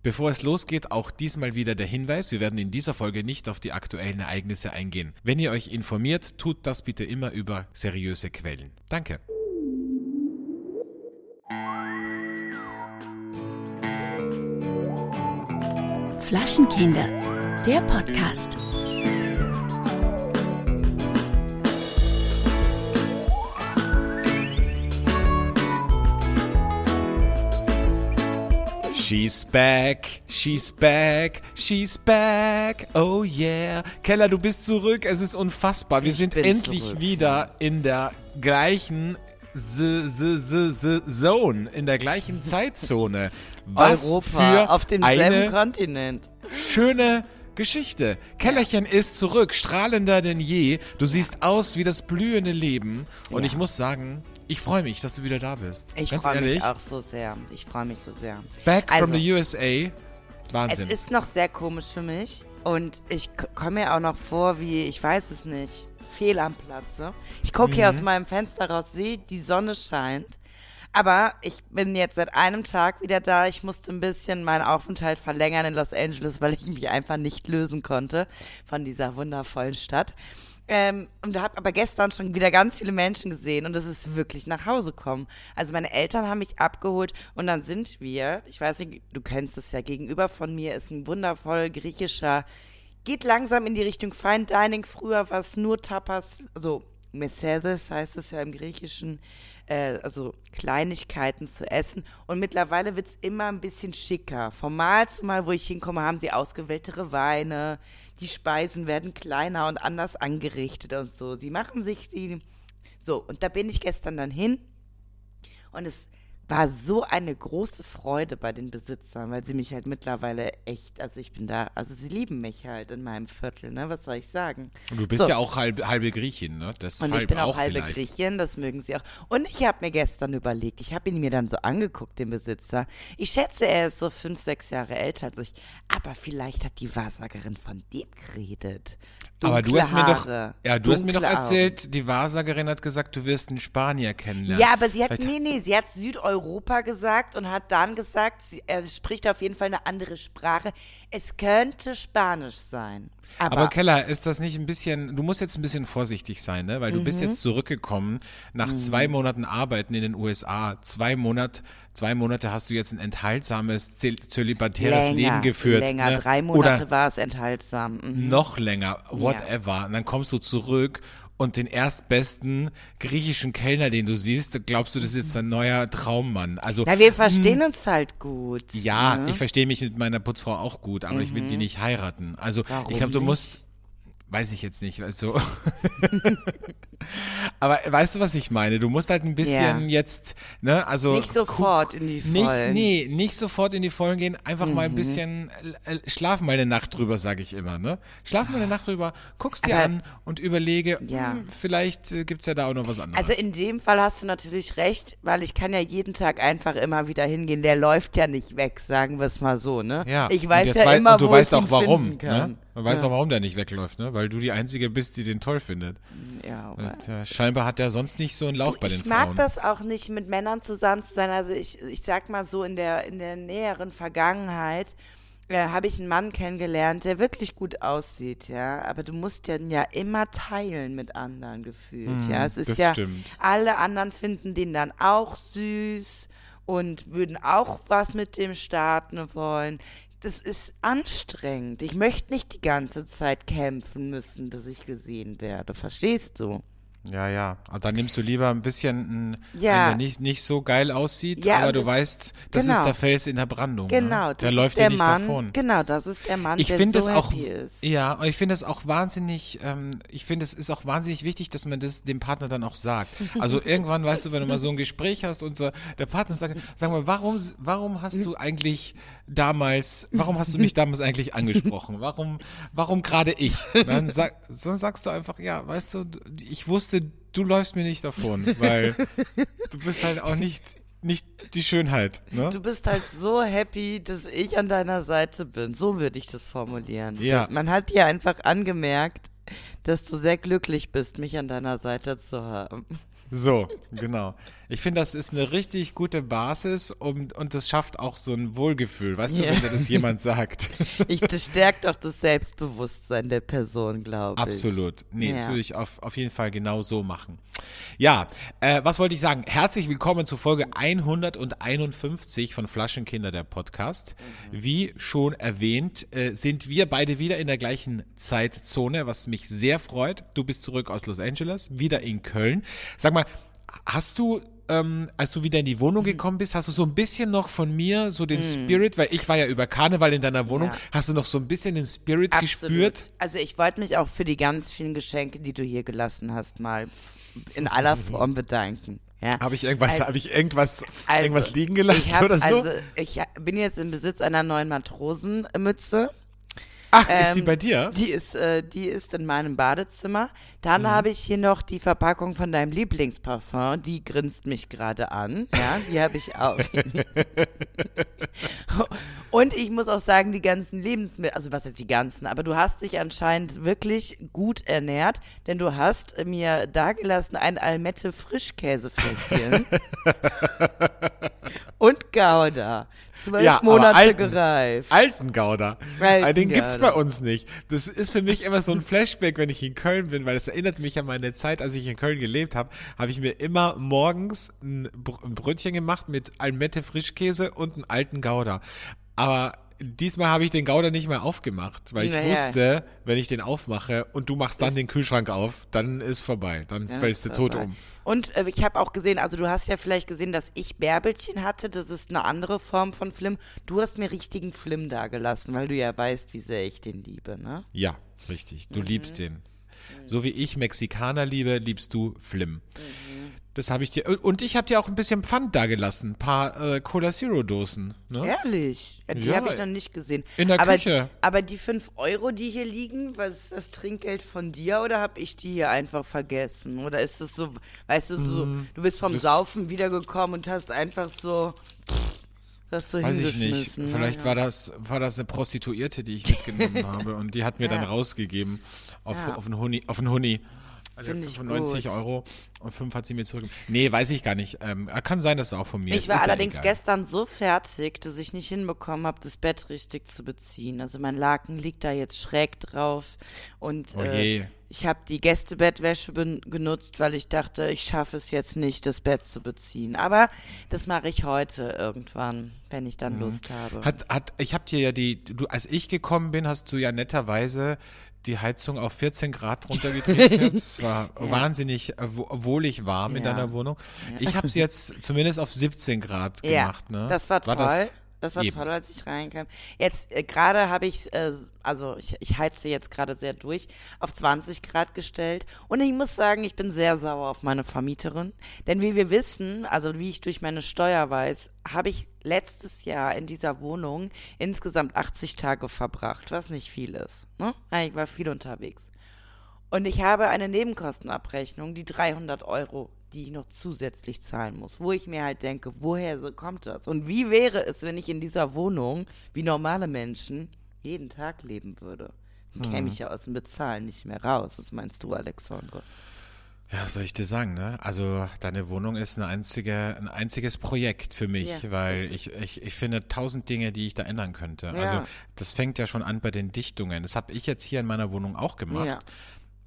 Bevor es losgeht, auch diesmal wieder der Hinweis, wir werden in dieser Folge nicht auf die aktuellen Ereignisse eingehen. Wenn ihr euch informiert, tut das bitte immer über seriöse Quellen. Danke. Flaschenkinder, der Podcast. She's back, she's back, she's back, oh yeah. Keller, du bist zurück, es ist unfassbar. Wir Ich sind endlich zurück. wieder in der gleichen Z -Z -Z -Z Zone, in der gleichen Zeitzone. Was Europa für auf demselben eine Kontinent. schöne Geschichte. Kellerchen ist zurück, strahlender denn je. Du siehst aus wie das blühende Leben. Und Ja. ich muss sagen, ich freue mich, dass du wieder da bist. Ich freue mich auch so sehr. Ich freue mich so sehr. Back from Also, the USA. Es Wahnsinn. ist noch sehr komisch für mich und ich komme mir auch noch vor, wie, ich weiß es nicht, fehl am Platze. Ich gucke hier Mhm. aus meinem Fenster raus, sehe, die Sonne scheint. Aber ich bin jetzt seit einem Tag wieder da. Ich musste ein bisschen meinen Aufenthalt verlängern in Los Angeles, weil ich mich einfach nicht lösen konnte von dieser wundervollen Stadt. Ähm, und habe aber gestern schon wieder ganz viele Menschen gesehen und es ist wirklich nach Hause kommen. Also meine Eltern haben mich abgeholt und dann sind wir, ich weiß nicht, du kennst es ja, gegenüber von mir ist ein wundervoll griechischer, geht langsam in die Richtung Fine Dining. Früher war es nur Tapas, also Mercedes heißt es ja im Griechischen, äh, also Kleinigkeiten zu essen. Und mittlerweile wird es immer ein bisschen schicker. Vom Mal zu Mal, wo ich hinkomme, haben sie ausgewähltere Weine. Die Speisen werden kleiner und anders angerichtet und so. Sie machen sich die. So, und da bin ich gestern dann hin. Und es war so eine große Freude bei den Besitzern, weil sie mich halt mittlerweile echt, also ich bin da, also sie lieben mich halt in meinem Viertel, ne? Was soll ich sagen? Und du bist So. ja auch halb, halbe Griechin, ne? Deshalb Und ich bin auch, auch halbe vielleicht. Griechin, das mögen sie auch. Und ich habe mir gestern überlegt, ich habe ihn mir dann so angeguckt, den Besitzer. Ich schätze, er ist so fünf, sechs Jahre älter als ich. Aber vielleicht hat die Wahrsagerin von dem geredet. Aber du Dunkle hast mir doch, Haare, ja, du hast mir doch dunkle erzählt, die Wahrsagerin hat gesagt, du wirst einen Spanier kennenlernen. Ja, aber sie hat, Vielleicht- nee, nee, sie hat Südeuropa gesagt und hat dann gesagt, sie, er spricht auf jeden Fall eine andere Sprache. Es könnte Spanisch sein. Aber, Aber Keller, ist das nicht ein bisschen, du musst jetzt ein bisschen vorsichtig sein, ne? Weil du Mhm. bist jetzt zurückgekommen nach zwei Monaten Arbeiten in den USA. Zwei Monate, zwei Monate hast du jetzt ein enthaltsames, zöl- zölibatäres länger, Leben geführt. länger, ne? drei Monate Oder war es enthaltsam. Mhm. noch länger, whatever. Und dann kommst du zurück und den erstbesten griechischen Kellner, den du siehst, glaubst du, das ist jetzt dein neuer Traummann. Also Na, wir verstehen uns halt gut. Ja, ne? ich verstehe mich mit meiner Putzfrau auch gut, aber ich will die nicht heiraten. Also Warum ich glaube, du musst, weiß ich jetzt nicht, also. aber weißt du, was ich meine? Du musst halt ein bisschen Ja. jetzt, ne, also Nicht sofort in die nicht, Vollen. Mhm. nee, nicht sofort in die Vollen gehen, einfach mal ein bisschen äh, äh, schlaf mal eine Nacht drüber, sage ich immer, ne? Schlaf mal eine Nacht drüber, guck's dir Aber- an und überlege, Ja. hm, vielleicht äh, gibt's ja da auch noch was anderes. Also in dem Fall hast du natürlich recht, weil ich kann ja jeden Tag einfach immer wieder hingehen. Der läuft ja nicht weg, sagen wir es mal so, ne? Ja, Ich weiß ja wei- immer, und du wo weißt ich auch ihn warum, finden kann. ne? Du weißt ja. auch, warum der nicht wegläuft, ne? Weil du die Einzige bist, die den toll findet. Ja, Und, äh, scheinbar hat der sonst nicht so einen Lauf bei den ich mag Frauen. das auch nicht, mit Männern zusammen zu sein. Also ich, ich sag mal so, in der, in der näheren Vergangenheit äh, habe ich einen Mann kennengelernt, der wirklich gut aussieht, ja. Aber du musst den ja immer teilen mit anderen gefühlt, ja. Es ist Mhm, das ja, stimmt. alle anderen finden den dann auch süß und würden auch was mit dem starten wollen. Das ist anstrengend. Ich möchte nicht die ganze Zeit kämpfen müssen, dass ich gesehen werde. Verstehst du? Ja, ja. Aber dann nimmst du lieber ein bisschen einen, Ja. der nicht, nicht so geil aussieht, Ja, aber du das- weißt, das genau. ist der Fels in der Brandung. Genau, Ne? das Der ist läuft der dir nicht Mann, davon. Genau, das ist der Mann, Ich der finde so es auch, ist. ja, und ich finde es auch wahnsinnig, ähm, ich finde es ist auch wahnsinnig wichtig, dass man das dem Partner dann auch sagt. Also irgendwann, weißt du, wenn du mal so ein Gespräch hast und so, der Partner sagt, sag mal, warum, warum hast du eigentlich damals, warum hast du mich damals eigentlich angesprochen? Warum, warum gerade ich? Dann, sag, dann sagst du einfach, ja, weißt du, ich wusste, du läufst mir nicht davon, weil du bist halt auch nicht, nicht die Schönheit, ne? Du bist halt so happy, dass ich an deiner Seite bin. So würde ich das formulieren. Ja. Man hat dir einfach angemerkt, dass du sehr glücklich bist, mich an deiner Seite zu haben. So, genau. Ich finde, das ist eine richtig gute Basis um, und das schafft auch so ein Wohlgefühl, weißt du, Ja. wenn dir das jemand sagt. Ich, das stärkt auch das Selbstbewusstsein der Person, glaube ich. Absolut. Nee, das Ja. würde ich auf, auf jeden Fall genau so machen. Ja, äh, was wollte ich sagen? Herzlich willkommen zu Folge 151 von Flaschenkinder, der Podcast. Mhm. Wie schon erwähnt, äh, sind wir beide wieder in der gleichen Zeitzone, was mich sehr freut. Du bist zurück aus Los Angeles, wieder in Köln. Sag mal, hast du ähm, als du wieder in die Wohnung Mhm. gekommen bist, hast du so ein bisschen noch von mir so den Spirit, weil ich war ja über Karneval in deiner Wohnung, Ja. hast du noch so ein bisschen den Spirit Absolut. gespürt? Also ich wollte mich auch für die ganz vielen Geschenke, die du hier gelassen hast, mal in aller Form bedanken. Ja. Habe ich irgendwas, Also- habe ich irgendwas, Also, irgendwas liegen gelassen hab, oder so? Also ich bin jetzt im Besitz einer neuen Matrosenmütze. Ach, ist die Ähm, bei dir? Die ist, äh, die ist in meinem Badezimmer. Dann Mhm. habe ich hier noch die Verpackung von deinem Lieblingsparfum. Die grinst mich gerade an. Ja, die habe ich auch. Und ich muss auch sagen, die ganzen Lebensmittel, also was jetzt die ganzen, aber du hast dich anscheinend wirklich gut ernährt, denn du hast mir dagelassen ein Almette Frischkäsefläschchen und Gouda. Zwölf Ja, Monate alten. gereift. Alten Gouda. Alten Den gibt's Gouda. bei uns nicht. Das ist für mich immer so ein Flashback, wenn ich in Köln bin, weil das erinnert mich an meine Zeit, als ich in Köln gelebt habe, habe ich mir immer morgens ein Brötchen gemacht mit Almette Frischkäse und einen alten Gouda. Aber diesmal habe ich den Gouda nicht mehr aufgemacht, weil ich Naja. wusste, wenn ich den aufmache und du machst dann den Kühlschrank auf, dann ist vorbei. Dann Ja, fällst du ist tot um. Und äh, ich habe auch gesehen, also du hast ja vielleicht gesehen, dass ich Bärbelchen hatte. Das ist eine andere Form von Flim. Du hast mir richtigen Flim dagelassen, weil du ja weißt, wie sehr ich den liebe, ne? Ja, richtig. Mhm. Du liebst den. So wie ich Mexikaner liebe, liebst du Flim. Mhm. Das habe ich dir. Und ich habe dir auch ein bisschen Pfand dagelassen. Ein paar äh, Cola Zero Dosen. Ne? Ehrlich? Die Ja, habe ich noch nicht gesehen. in der aber, Küche. Aber die 5 Euro, die hier liegen, was ist das Trinkgeld von dir oder habe ich die hier einfach vergessen? Oder ist das so, weißt du, so, du bist vom Mm, Saufen wiedergekommen und hast einfach so das so Weiß ich nicht. Vielleicht ja. war das, war das eine Prostituierte, die ich mitgenommen habe. Und die hat mir dann Ja. rausgegeben auf, auf einen Huni. Auf einen Huni. Also Find ich 95 gut. Euro und 5 hat sie mir zurückgegeben. Nee, weiß ich gar nicht. Ähm, kann sein, dass es auch von mir ist. Ich war ist ja allerdings egal. gestern so fertig, dass ich nicht hinbekommen habe, das Bett richtig zu beziehen. Also mein Laken liegt da jetzt schräg drauf und Oh äh, ich habe die Gästebettwäsche genutzt, weil ich dachte, ich schaffe es jetzt nicht, das Bett zu beziehen. Aber das mache ich heute irgendwann, wenn ich dann Lust habe. Mhm. Hat, hat, ich habe dir ja die, du, als ich gekommen bin, hast du ja netterweise die Heizung auf 14 Grad runtergedreht. Es war wahnsinnig äh, wo- wohlig warm in Ja. deiner Wohnung. Ich habe sie jetzt zumindest auf 17 Grad gemacht. Ne? Das war toll. das- das, war Eben. toll, als ich reinkam. Jetzt äh, gerade habe ich, äh, also ich, ich heize jetzt gerade sehr durch, auf 20 Grad gestellt. Und ich muss sagen, ich bin sehr sauer auf meine Vermieterin. Denn wie wir wissen, also wie ich durch meine Steuer weiß, habe ich letztes Jahr in dieser Wohnung insgesamt 80 Tage verbracht, was nicht viel ist. Ne? Ich war viel unterwegs. Und ich habe eine Nebenkostenabrechnung, die 300 Euro, die ich noch zusätzlich zahlen muss, wo ich mir halt denke, woher so kommt das? Und wie wäre es, wenn ich in dieser Wohnung, wie normale Menschen, jeden Tag leben würde? Dann käme ich ja aus dem Bezahlen nicht mehr raus. Was meinst du, Alexandre? Ja, was soll ich dir sagen, ne? Also deine Wohnung ist eine einzige, ein einziges Projekt für mich, Ja, weil ich, ich, ich finde tausend Dinge, die ich da ändern könnte. Ja. Also das fängt ja schon an bei den Dichtungen. Das habe ich jetzt hier in meiner Wohnung auch gemacht. Ja.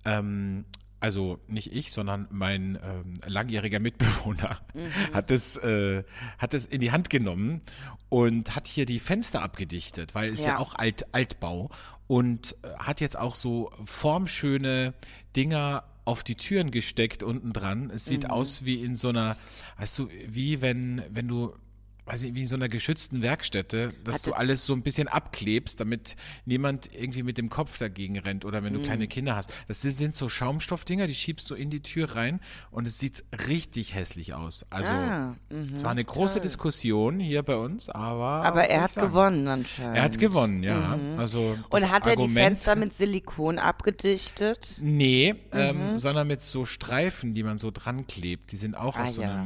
Ähm, also nicht ich, sondern mein ähm, langjähriger Mitbewohner Mhm. hat es äh, hat es in die Hand genommen und hat hier die Fenster abgedichtet, weil es ja, Ja. auch Alt, Altbau und äh, hat jetzt auch so formschöne Dinger auf die Türen gesteckt unten dran. Es sieht Mhm. aus wie in so einer, weißt du, wie wenn wenn du weiß nicht, wie in so einer geschützten Werkstätte, dass Hatte- du alles so ein bisschen abklebst, damit niemand irgendwie mit dem Kopf dagegen rennt oder wenn du kleine Kinder hast. Das sind, so Schaumstoffdinger, die schiebst du in die Tür rein und es sieht richtig hässlich aus. Also Ah, mhm, es war eine große Diskussion hier bei uns, aber Aber er ich hat sagen? gewonnen anscheinend. Er hat gewonnen, ja. Also das Und hat er die Argument, Fenster mit Silikon abgedichtet? Nee, ähm, sondern mit so Streifen, die man so dran klebt. Die sind auch Ah, aus so ja.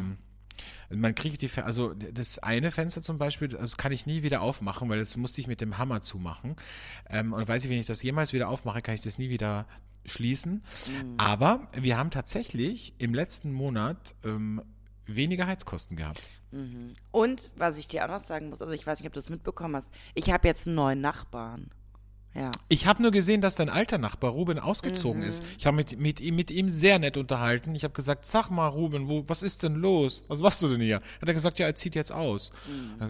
Man kriegt die, Fe- also das eine Fenster zum Beispiel, das kann ich nie wieder aufmachen, weil das musste ich mit dem Hammer zumachen. Ähm, und weiß ich, wenn ich das jemals wieder aufmache, kann ich das nie wieder schließen. Aber wir haben tatsächlich im letzten Monat ähm, weniger Heizkosten gehabt. Und was ich dir auch noch sagen muss, also ich weiß nicht, ob du es mitbekommen hast, ich habe jetzt einen neuen Nachbarn. Ja. Ich habe nur gesehen, dass dein alter Nachbar Ruben ausgezogen ist. Ich habe mit, mit, ihm, mit ihm sehr nett unterhalten. Ich habe gesagt, sag mal Ruben, wo, was ist denn los? Was machst du denn hier? Hat er gesagt, ja, er zieht jetzt aus.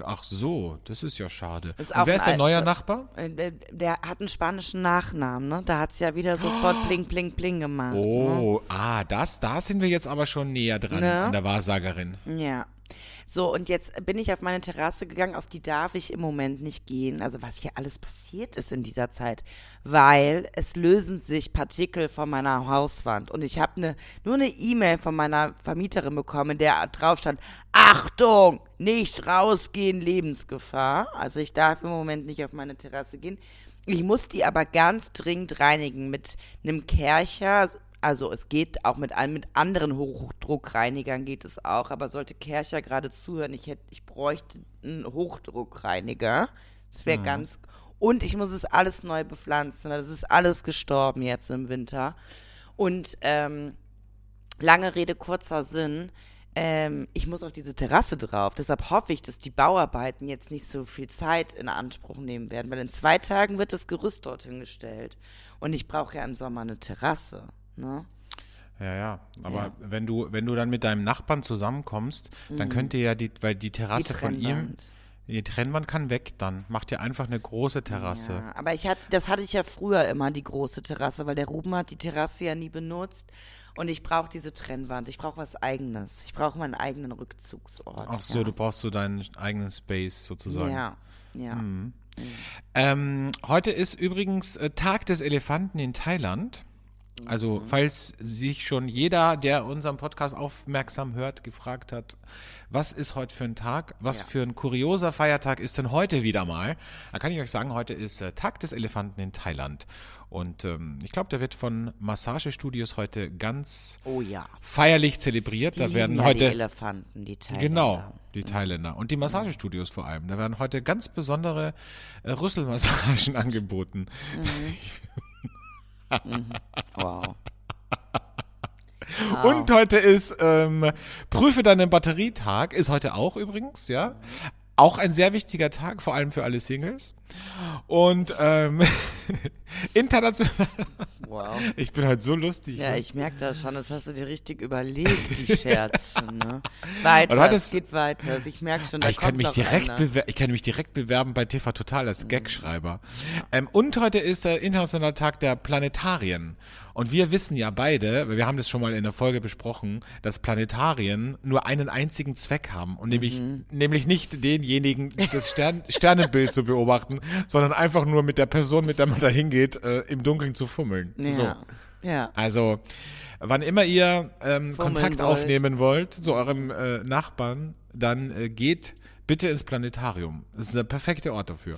Ach so, das ist ja schade. Ist Und wer ist ein der neue Alter. Nachbar? Äh, Der, hat einen spanischen Nachnamen, ne? Da hat es ja wieder sofort bling, bling, bling gemacht. Oh, ah, das, da sind wir jetzt aber schon näher dran Ne? an der Wahrsagerin. Ne? Ja. So, und jetzt bin ich auf meine Terrasse gegangen, auf die darf ich im Moment nicht gehen. Also was hier alles passiert ist in dieser Zeit, weil es lösen sich Partikel von meiner Hauswand. Und ich habe ne, nur eine E-Mail von meiner Vermieterin bekommen, in der drauf stand, Achtung, nicht rausgehen, Lebensgefahr. Also ich darf im Moment nicht auf meine Terrasse gehen. Ich muss die aber ganz dringend reinigen mit einem Kercher. Also es geht auch mit, mit anderen Hochdruckreinigern geht es auch, aber sollte Kercher gerade zuhören, ich, hätte, ich bräuchte einen Hochdruckreiniger. Das wäre ganz. Und ich muss es alles neu bepflanzen, weil es ist alles gestorben jetzt im Winter. Und ähm, lange Rede, kurzer Sinn. Ähm, ich muss auf diese Terrasse drauf. Deshalb hoffe ich, dass die Bauarbeiten jetzt nicht so viel Zeit in Anspruch nehmen werden, weil in zwei Tagen wird das Gerüst dorthin gestellt. Und ich brauche ja im Sommer eine Terrasse. Ne? Ja, ja. Aber Ja. wenn du, wenn du dann mit deinem Nachbarn zusammenkommst, dann könnt ihr ja die, weil die Terrasse von ihm, die Trennwand kann weg dann. Macht ihr einfach eine große Terrasse. Ja, aber ich hatte, das hatte ich ja früher immer, die große Terrasse, weil der Ruben hat die Terrasse ja nie benutzt. Und ich brauche diese Trennwand. Ich brauche was Eigenes. Ich brauche meinen eigenen Rückzugsort. Ach so, ja. du brauchst so deinen eigenen Space sozusagen. Ja, ja. Ähm, heute ist übrigens äh, Tag des Elefanten in Thailand. Also, falls sich schon jeder, der unseren Podcast aufmerksam hört, gefragt hat, was ist heute für ein Tag, was Ja. für ein kurioser Feiertag ist denn heute wieder mal, dann kann ich euch sagen, heute ist äh, Tag des Elefanten in Thailand. Und ähm, ich glaube, der wird von Massagestudios heute ganz Oh ja. feierlich zelebriert. Die da werden ja heute die Elefanten, die Thailänder. Genau, die Thailänder. Und die Massagestudios vor allem. Da werden heute ganz besondere äh, Rüsselmassagen angeboten. Wow. Und heute ist ähm, Prüfe deinen Batterietag, ist heute auch übrigens, ja. Auch ein sehr wichtiger Tag, vor allem für alle Singles. Und ähm, international. Wow. Ich bin heute so lustig. Ja, ne? ich merke das schon. Das hast du dir richtig überlegt, die Scherze. Ne? Weiter, hattest- es geht weiter. Also ich merke schon, da ich kann mich direkt ich kann mich direkt bewerben bei TV Total als Gagschreiber. Ähm, und heute ist äh, internationaler Tag der Planetarien. Und wir wissen ja beide, weil wir haben das schon mal in der Folge besprochen, dass Planetarien nur einen einzigen Zweck haben und nämlich nämlich nicht denjenigen das Stern Sternenbild zu beobachten, sondern einfach nur mit der Person, mit der man da hingeht, äh, im Dunkeln zu fummeln. Ja. So. ja. Also, wann immer ihr ähm, Kontakt wollt. aufnehmen wollt zu eurem äh, Nachbarn, dann äh, geht bitte ins Planetarium. Das ist der perfekte Ort dafür.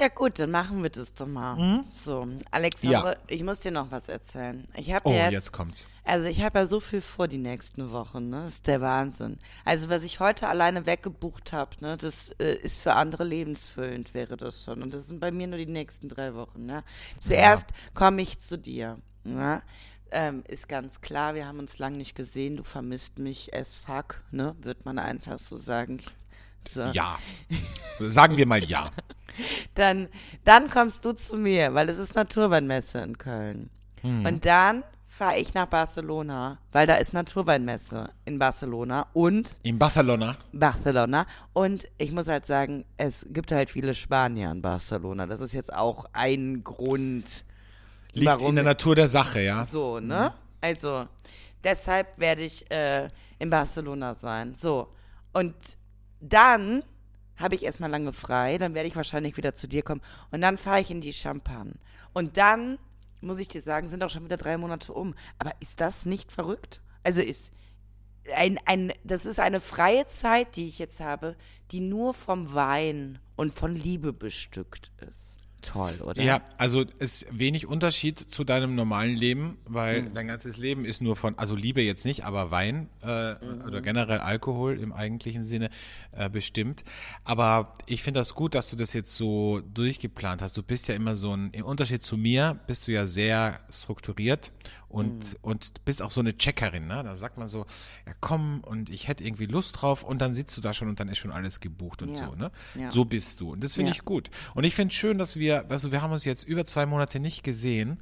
Ja gut, dann machen wir das doch mal. So, Alexandre, Ja. ich muss dir noch was erzählen. Ich habe Oh, jetzt, jetzt kommt's. also ich habe ja so viel vor die nächsten Wochen, ne? Das ist der Wahnsinn. Also was ich heute alleine weggebucht habe, ne, das äh, ist für andere lebensfüllend, wäre das schon. Und das sind bei mir nur die nächsten drei Wochen, ne? Zuerst komme ich zu dir, ne? Ähm, ist ganz klar, wir haben uns lang nicht gesehen, du vermisst mich as fuck, ne? Wird man einfach so sagen. So. Ja. Sagen wir mal ja. Dann, dann kommst du zu mir, weil es ist Naturweinmesse in Köln. Und dann fahre ich nach Barcelona, weil da ist Naturweinmesse in Barcelona und In Barcelona. Barcelona. Und ich muss halt sagen, es gibt halt viele Spanier in Barcelona. Das ist jetzt auch ein Grund, Liegt Warum? in der Natur der Sache, ja. so, ne? Also, deshalb werde ich äh, in Barcelona sein. So. Und dann habe ich erstmal lange frei, dann werde ich wahrscheinlich wieder zu dir kommen. Und dann fahre ich in die Champagne. Und dann, muss ich dir sagen, sind auch schon wieder drei Monate um. Aber ist das nicht verrückt? Also ist ein, ein, das ist eine freie Zeit, die ich jetzt habe, die nur vom Wein und von Liebe bestückt ist. Toll, oder? Ja, also es ist wenig Unterschied zu deinem normalen Leben, weil Mhm. dein ganzes Leben ist nur von, also Liebe jetzt nicht, aber Wein äh, Mhm. oder generell Alkohol im eigentlichen Sinne äh, bestimmt. Aber ich finde das gut, dass du das jetzt so durchgeplant hast. Du bist ja immer so ein, im Unterschied zu mir, bist du ja sehr strukturiert und, Mhm. und bist auch so eine Checkerin. Ne? Da sagt man so, ja komm und ich hätte irgendwie Lust drauf und dann sitzt du da schon und dann ist schon alles gebucht und Ja. so. Ne? Ja. So bist du. Und das finde Ja. ich gut. Und ich finde schön, dass wir, also wir haben uns jetzt über zwei Monate nicht gesehen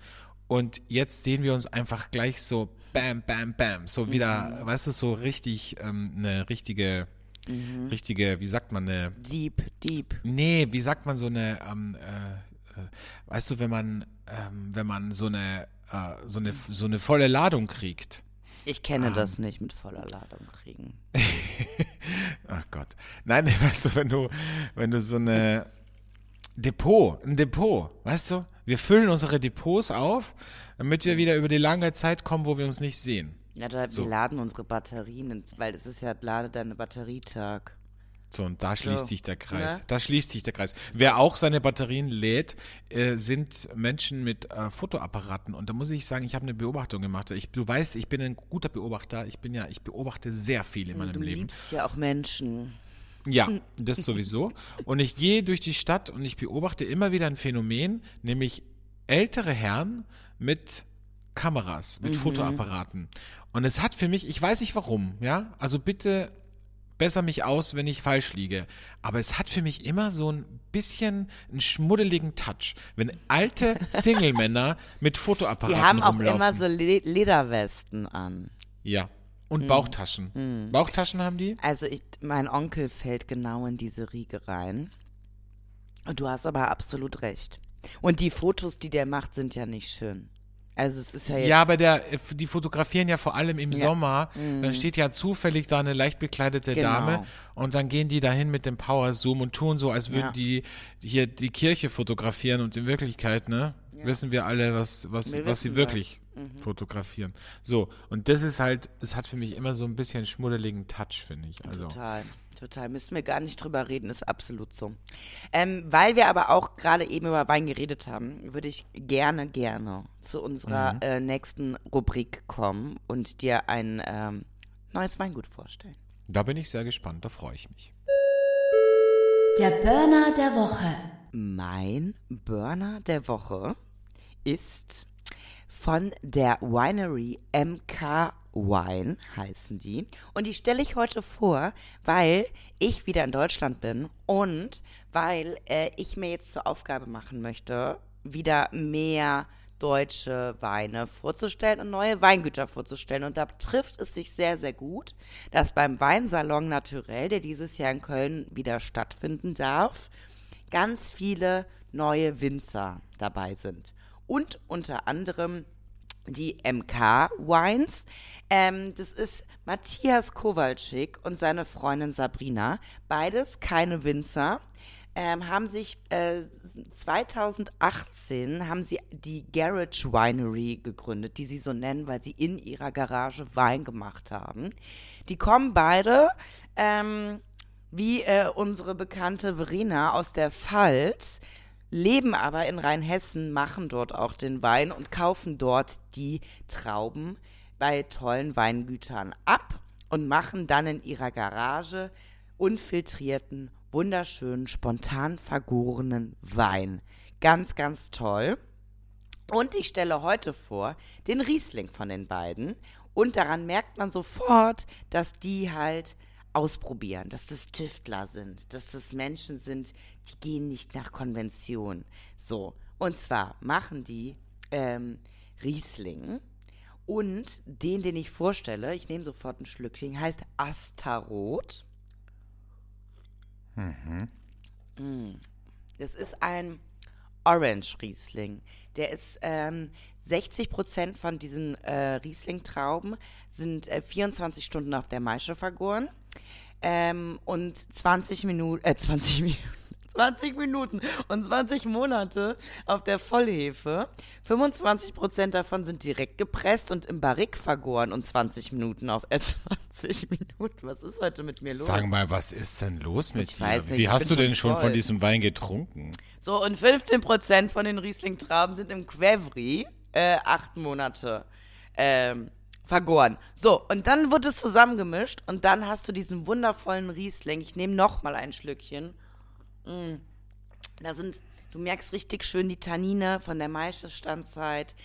und jetzt sehen wir uns einfach gleich so bam, bam, bam. So wieder, Mhm. weißt du, so richtig ähm, eine richtige, Mhm. richtige, wie sagt man, eine, Deep, deep. nee, wie sagt man so eine, ähm, äh, äh, weißt du, wenn man, ähm, wenn man so eine, äh, so eine, so eine volle Ladung kriegt. Ich kenne das nicht mit voller Ladung kriegen. Ach Gott. Nein, weißt du, wenn du, wenn du so eine Depot, ein Depot, weißt du? Wir füllen unsere Depots auf, damit wir wieder über die lange Zeit kommen, wo wir uns nicht sehen. Ja, da, So. wir laden unsere Batterien, weil es ist ja Lade deine Batterietag. So, und da schließt So. sich der Kreis. Ne? Da schließt sich der Kreis. Wer auch seine Batterien lädt, äh, sind Menschen mit äh, Fotoapparaten. Und da muss ich sagen, ich habe eine Beobachtung gemacht. Ich, du weißt, ich bin ein guter Beobachter. Ich bin ja, ich beobachte sehr viel in meinem Du Leben. liebst ja auch Menschen. Ja, das sowieso. Und ich gehe durch die Stadt und ich beobachte immer wieder ein Phänomen, nämlich ältere Herren mit Kameras, mit Fotoapparaten. Und es hat für mich, ich weiß nicht warum, ja, also bitte besser mich aus, wenn ich falsch liege. Aber es hat für mich immer so ein bisschen einen schmuddeligen Touch, wenn alte Single-Männer mit Fotoapparaten Die haben auch rumlaufen. immer so Le Lederwesten an. ja. Und Mhm. Bauchtaschen. Bauchtaschen haben die? Also ich, mein Onkel fällt genau in diese Riege rein. Und du hast aber absolut recht. Und die Fotos, die der macht, sind ja nicht schön. Also es ist ja jetzt Ja, aber der, die fotografieren ja vor allem im Ja. Sommer. Dann steht ja zufällig da eine leicht bekleidete Genau. Dame und dann gehen die dahin mit dem Power Zoom und tun so, als würden Ja. die hier die Kirche fotografieren und in Wirklichkeit, ne, wissen wir alle, was, was, Wir was sie wirklich fotografieren. So, und das ist halt, es hat für mich immer so ein bisschen schmuddeligen Touch, finde ich. Also. Total, total. Müssen wir gar nicht drüber reden, ist absolut so. Ähm, weil wir aber auch gerade eben über Wein geredet haben, würde ich gerne, gerne zu unserer Mhm. äh, nächsten Rubrik kommen und dir ein ähm, neues Weingut vorstellen. Da bin ich sehr gespannt, da freue ich mich. Der Burner der Woche. Mein Burner der Woche ist von der Winery MK Wine, heißen die. Und die stelle ich heute vor, weil ich wieder in Deutschland bin und weil äh, ich mir jetzt zur Aufgabe machen möchte, wieder mehr deutsche Weine vorzustellen und neue Weingüter vorzustellen. Und da trifft es sich sehr, sehr gut, dass beim Weinsalon Naturell, der dieses Jahr in Köln wieder stattfinden darf, ganz viele neue Winzer dabei sind. Und unter anderem die MK Wines. Ähm, das ist Matthias Kowalczyk und seine Freundin Sabrina. Beides keine Winzer. Ähm, haben sich äh, 2018 haben sie die Garage Winery gegründet, die sie so nennen, weil sie in ihrer Garage Wein gemacht haben. Die kommen beide ähm, wie äh, unsere bekannte Verena aus der Pfalz, leben aber in Rheinhessen, machen dort auch den Wein und kaufen dort die Trauben bei tollen Weingütern ab und machen dann in ihrer Garage unfiltrierten, wunderschönen, spontan vergorenen Wein. Ganz, ganz toll. Und ich stelle heute vor den Riesling von den beiden. Und daran merkt man sofort, dass die halt ausprobieren, dass das Tüftler sind, dass das Menschen sind, die gehen nicht nach Konvention. So, und zwar machen die ähm, Riesling und den, den ich vorstelle, ich nehme sofort ein Schlückchen, heißt Astarot. Mm. Das ist ein Orange Riesling. Der ist ähm, 60 Prozent von diesen äh, Riesling-Trauben sind äh, 24 Stunden auf der Maische vergoren ähm, und 20 Minuten, äh, 20 Minuten. 20 Minuten und 20 Monate auf der Vollhefe. 25 Prozent davon sind direkt gepresst und im Barrik vergoren und 20 Minuten auf äh, 20 Minuten. Was ist heute mit mir los? Sag mal, was ist denn los mit Ich dir? weiß nicht, Wie hast du denn schon schon von voll. diesem Wein getrunken? So, und 15% von den Riesling-Trauben sind im Quevri äh, acht Monate ähm, vergoren. So, und dann wird es zusammengemischt und dann hast du diesen wundervollen Riesling. Ich nehme noch mal ein Schlückchen. Mm. Da sind, du merkst richtig schön die Tannine von der Maischestandzeit.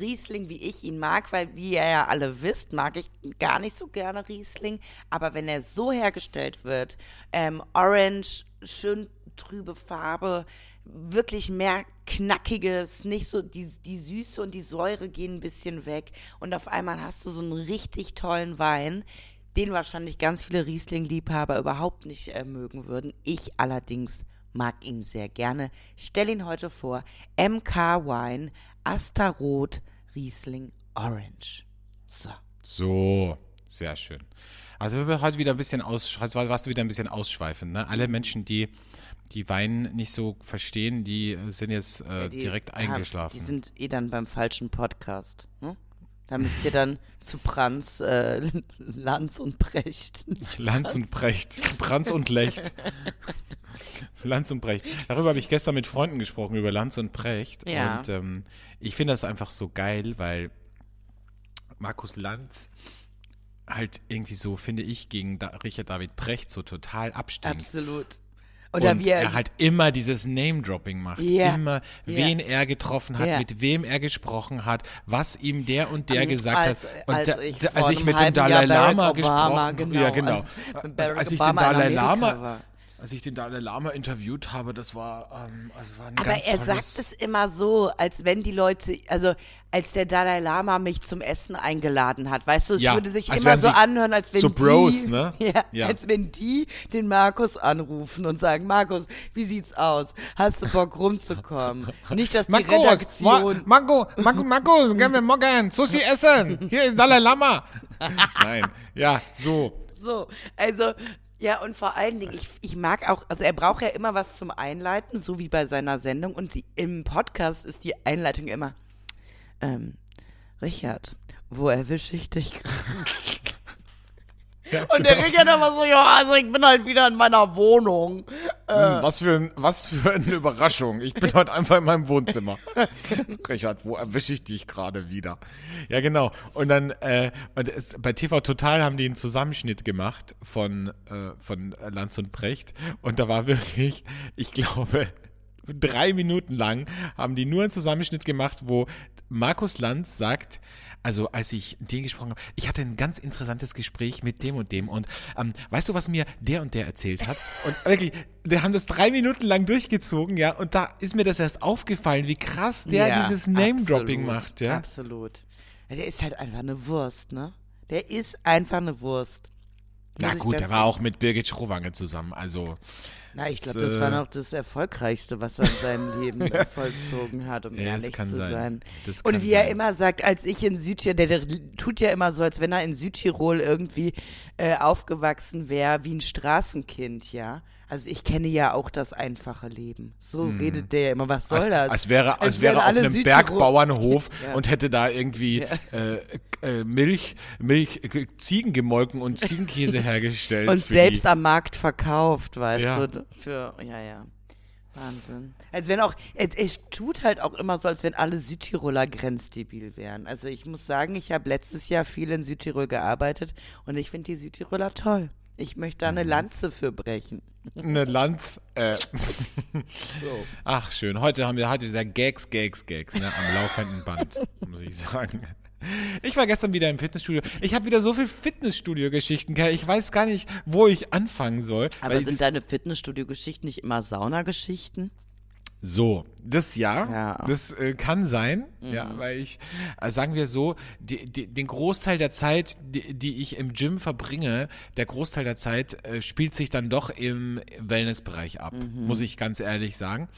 Riesling, wie ich ihn mag, weil, wie ihr ja alle wisst, mag ich gar nicht so gerne Riesling. Aber wenn er so hergestellt wird, ähm, orange, schön trübe Farbe, wirklich mehr knackiges, nicht so die, die Süße und die Säure gehen ein bisschen weg und auf einmal hast du so einen richtig tollen Wein, den wahrscheinlich ganz viele Riesling-Liebhaber überhaupt nicht äh, mögen würden. Ich allerdings mag ihn sehr gerne. Stell ihn heute vor. MK Wine, Astarot, Riesling Orange. So. So, sehr schön. Also wir heute wieder ein bisschen aus, heute warst du wieder ein bisschen ausschweifend. Ne? Alle Menschen, die die Wein nicht so verstehen, die sind jetzt äh, Ja, die direkt haben- eingeschlafen. Die sind eh dann beim falschen Podcast. Ne? Da müsst ihr dann zu Brands, äh, Lanz und Brecht. Lanz und Brecht. Brands und Lecht. Lanz und Brecht. Darüber habe ich gestern mit Freunden gesprochen, über Lanz und Brecht. Ja. Und ähm, ich finde das einfach so geil, weil Markus Lanz halt irgendwie so, finde ich, gegen da Richard David Brecht so total abstinkt. Absolut. Oder und er, er halt immer dieses Name-Dropping macht. Ja. Immer, wen er getroffen hat, Ja. mit wem er gesprochen hat, was ihm der und der Ähm, gesagt als- hat. Und als da, ich da, als ich mit dem Jahr Dalai Lama Obama, gesprochen genau, Ja, genau. als- mit Als, ich den Dalai Lama. war. Als ich den Dalai Lama interviewt habe, das war, ähm, also es war ein aber ganz er sagt es immer so, als wenn die Leute, also als der Dalai Lama mich zum Essen eingeladen hat, weißt du, es Ja, würde sich immer so anhören, als wenn so die, Bros, ne? Ja, Ja. als wenn die den Markus anrufen und sagen, Markus, wie sieht's aus? Hast du Bock rumzukommen? Nicht, dass die Redaktion Marco, Marco, Marco, gehen wir morgen Sushi essen. Hier ist Dalai Lama. Nein, ja, so. So, also, ja, und vor allen Dingen, ich, ich mag auch, also er braucht ja immer was zum Einleiten, so wie bei seiner Sendung. Und die, im Podcast ist die Einleitung immer, ähm, Richard, wo erwische ich dich gerade? Ja, Und der Richard immer so, ja, also ich bin halt wieder in meiner Wohnung. Hm, Was für, ein, was für eine Überraschung. Ich bin heute einfach in meinem Wohnzimmer. Richard, wo erwische ich dich gerade wieder? Ja, genau. Und dann, äh, und es, bei TV Total haben die einen Zusammenschnitt gemacht von, äh, von Lanz und Brecht. Und da war wirklich, ich glaube, drei Minuten lang haben die nur einen Zusammenschnitt gemacht, wo Markus Lanz sagt, also als ich den gesprochen habe, ich hatte ein ganz interessantes Gespräch mit dem und dem und ähm, weißt du, was mir der und der erzählt hat? Und wirklich, wir haben das drei Minuten lang durchgezogen, ja, und da ist mir das erst aufgefallen, wie krass der Ja, dieses Name-Dropping macht, ja. Absolut. Der ist halt einfach eine Wurst, ne? Der ist einfach eine Wurst. Na gut, der war auch mit Birgit Schrowange zusammen, also Na, ich glaube, Das, war äh, noch das Erfolgreichste, was er in seinem Leben vollzogen hat, um Ja, das ehrlich kann zu sein. sein. Und wie er sein. immer sagt, als ich in Südtirol, der, der tut ja immer so, als wenn er in Südtirol irgendwie äh, aufgewachsen wäre, wie ein Straßenkind, ja. Also ich kenne ja auch das einfache Leben. So redet der ja immer. Was soll Hm. als, das? als wäre, als, wäre wären auf einem Bergbauernhof Ja. und hätte da irgendwie äh, äh, Milch, Milch, äh, Ziegen gemolken und Ziegenkäse hergestellt. und selbst die. am Markt verkauft, weißt Ja. du, für, ja, ja. Wahnsinn. Als wenn auch, es, es tut halt auch immer so, als wenn alle Südtiroler grenzdebil wären. Also ich muss sagen, ich habe letztes Jahr viel in Südtirol gearbeitet und ich finde die Südtiroler toll. Ich möchte da eine Mhm. Lanze für brechen. eine Lanz. Äh. Ach schön, heute haben wir heute wieder Gags, Gags, Gags ne, am laufenden Band, muss ich sagen. Ich war gestern wieder im Fitnessstudio. Ich habe wieder so viel Fitnessstudio-Geschichten. Ich weiß gar nicht, wo ich anfangen soll. Aber sind deine Fitnessstudio-Geschichten nicht immer Saunageschichten? So, das ja, Ja. das äh, kann sein, Mhm. ja, weil ich, äh, sagen wir so, die, die, den Großteil der Zeit, die, die ich im Gym verbringe, der Großteil der Zeit äh, spielt sich dann doch im Wellnessbereich ab, Mhm. muss ich ganz ehrlich sagen.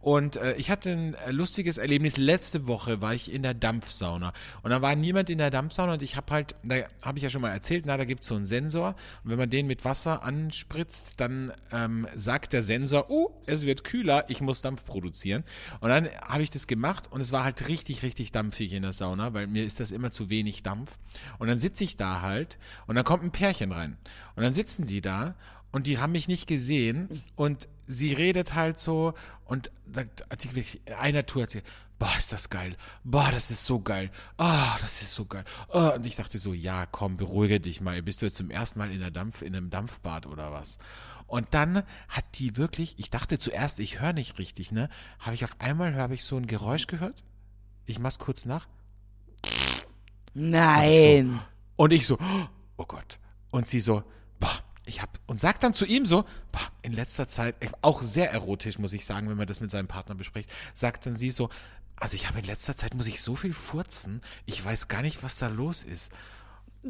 Und äh, ich hatte ein äh, lustiges Erlebnis. Letzte Woche war ich in der Dampfsauna und da war niemand in der Dampfsauna und ich habe halt, da habe ich ja schon mal erzählt, na, da gibt's so einen Sensor und wenn man den mit Wasser anspritzt, dann ähm, sagt der Sensor, oh, es wird kühler, ich muss Dampf produzieren. Und dann habe ich das gemacht und es war halt richtig, richtig dampfig in der Sauna, weil mir ist das immer zu wenig Dampf. Und dann sitze ich da halt und dann kommt ein Pärchen rein. Und dann sitzen die da und die haben mich nicht gesehen und sie redet halt so und sagt, hat einer Tour erzählt, boah, ist das geil, boah, das ist so geil, ah, das ist so geil. Ah, und ich dachte so, ja, komm, beruhige dich mal, bist du jetzt zum ersten Mal in, der Dampf, in einem Dampfbad oder was? Und dann hat die wirklich, ich dachte zuerst, ich höre nicht richtig, ne? Habe ich auf einmal, habe ich so ein Geräusch gehört? Ich mach's kurz nach. Nein. Und ich so, oh Gott. Und sie so, boah, ich hab, und sagt dann zu ihm so, boah, in letzter Zeit, auch sehr erotisch, muss ich sagen, wenn man das mit seinem Partner bespricht, sagt dann sie so, also ich habe in letzter Zeit, muss ich so viel furzen, ich weiß gar nicht, was da los ist.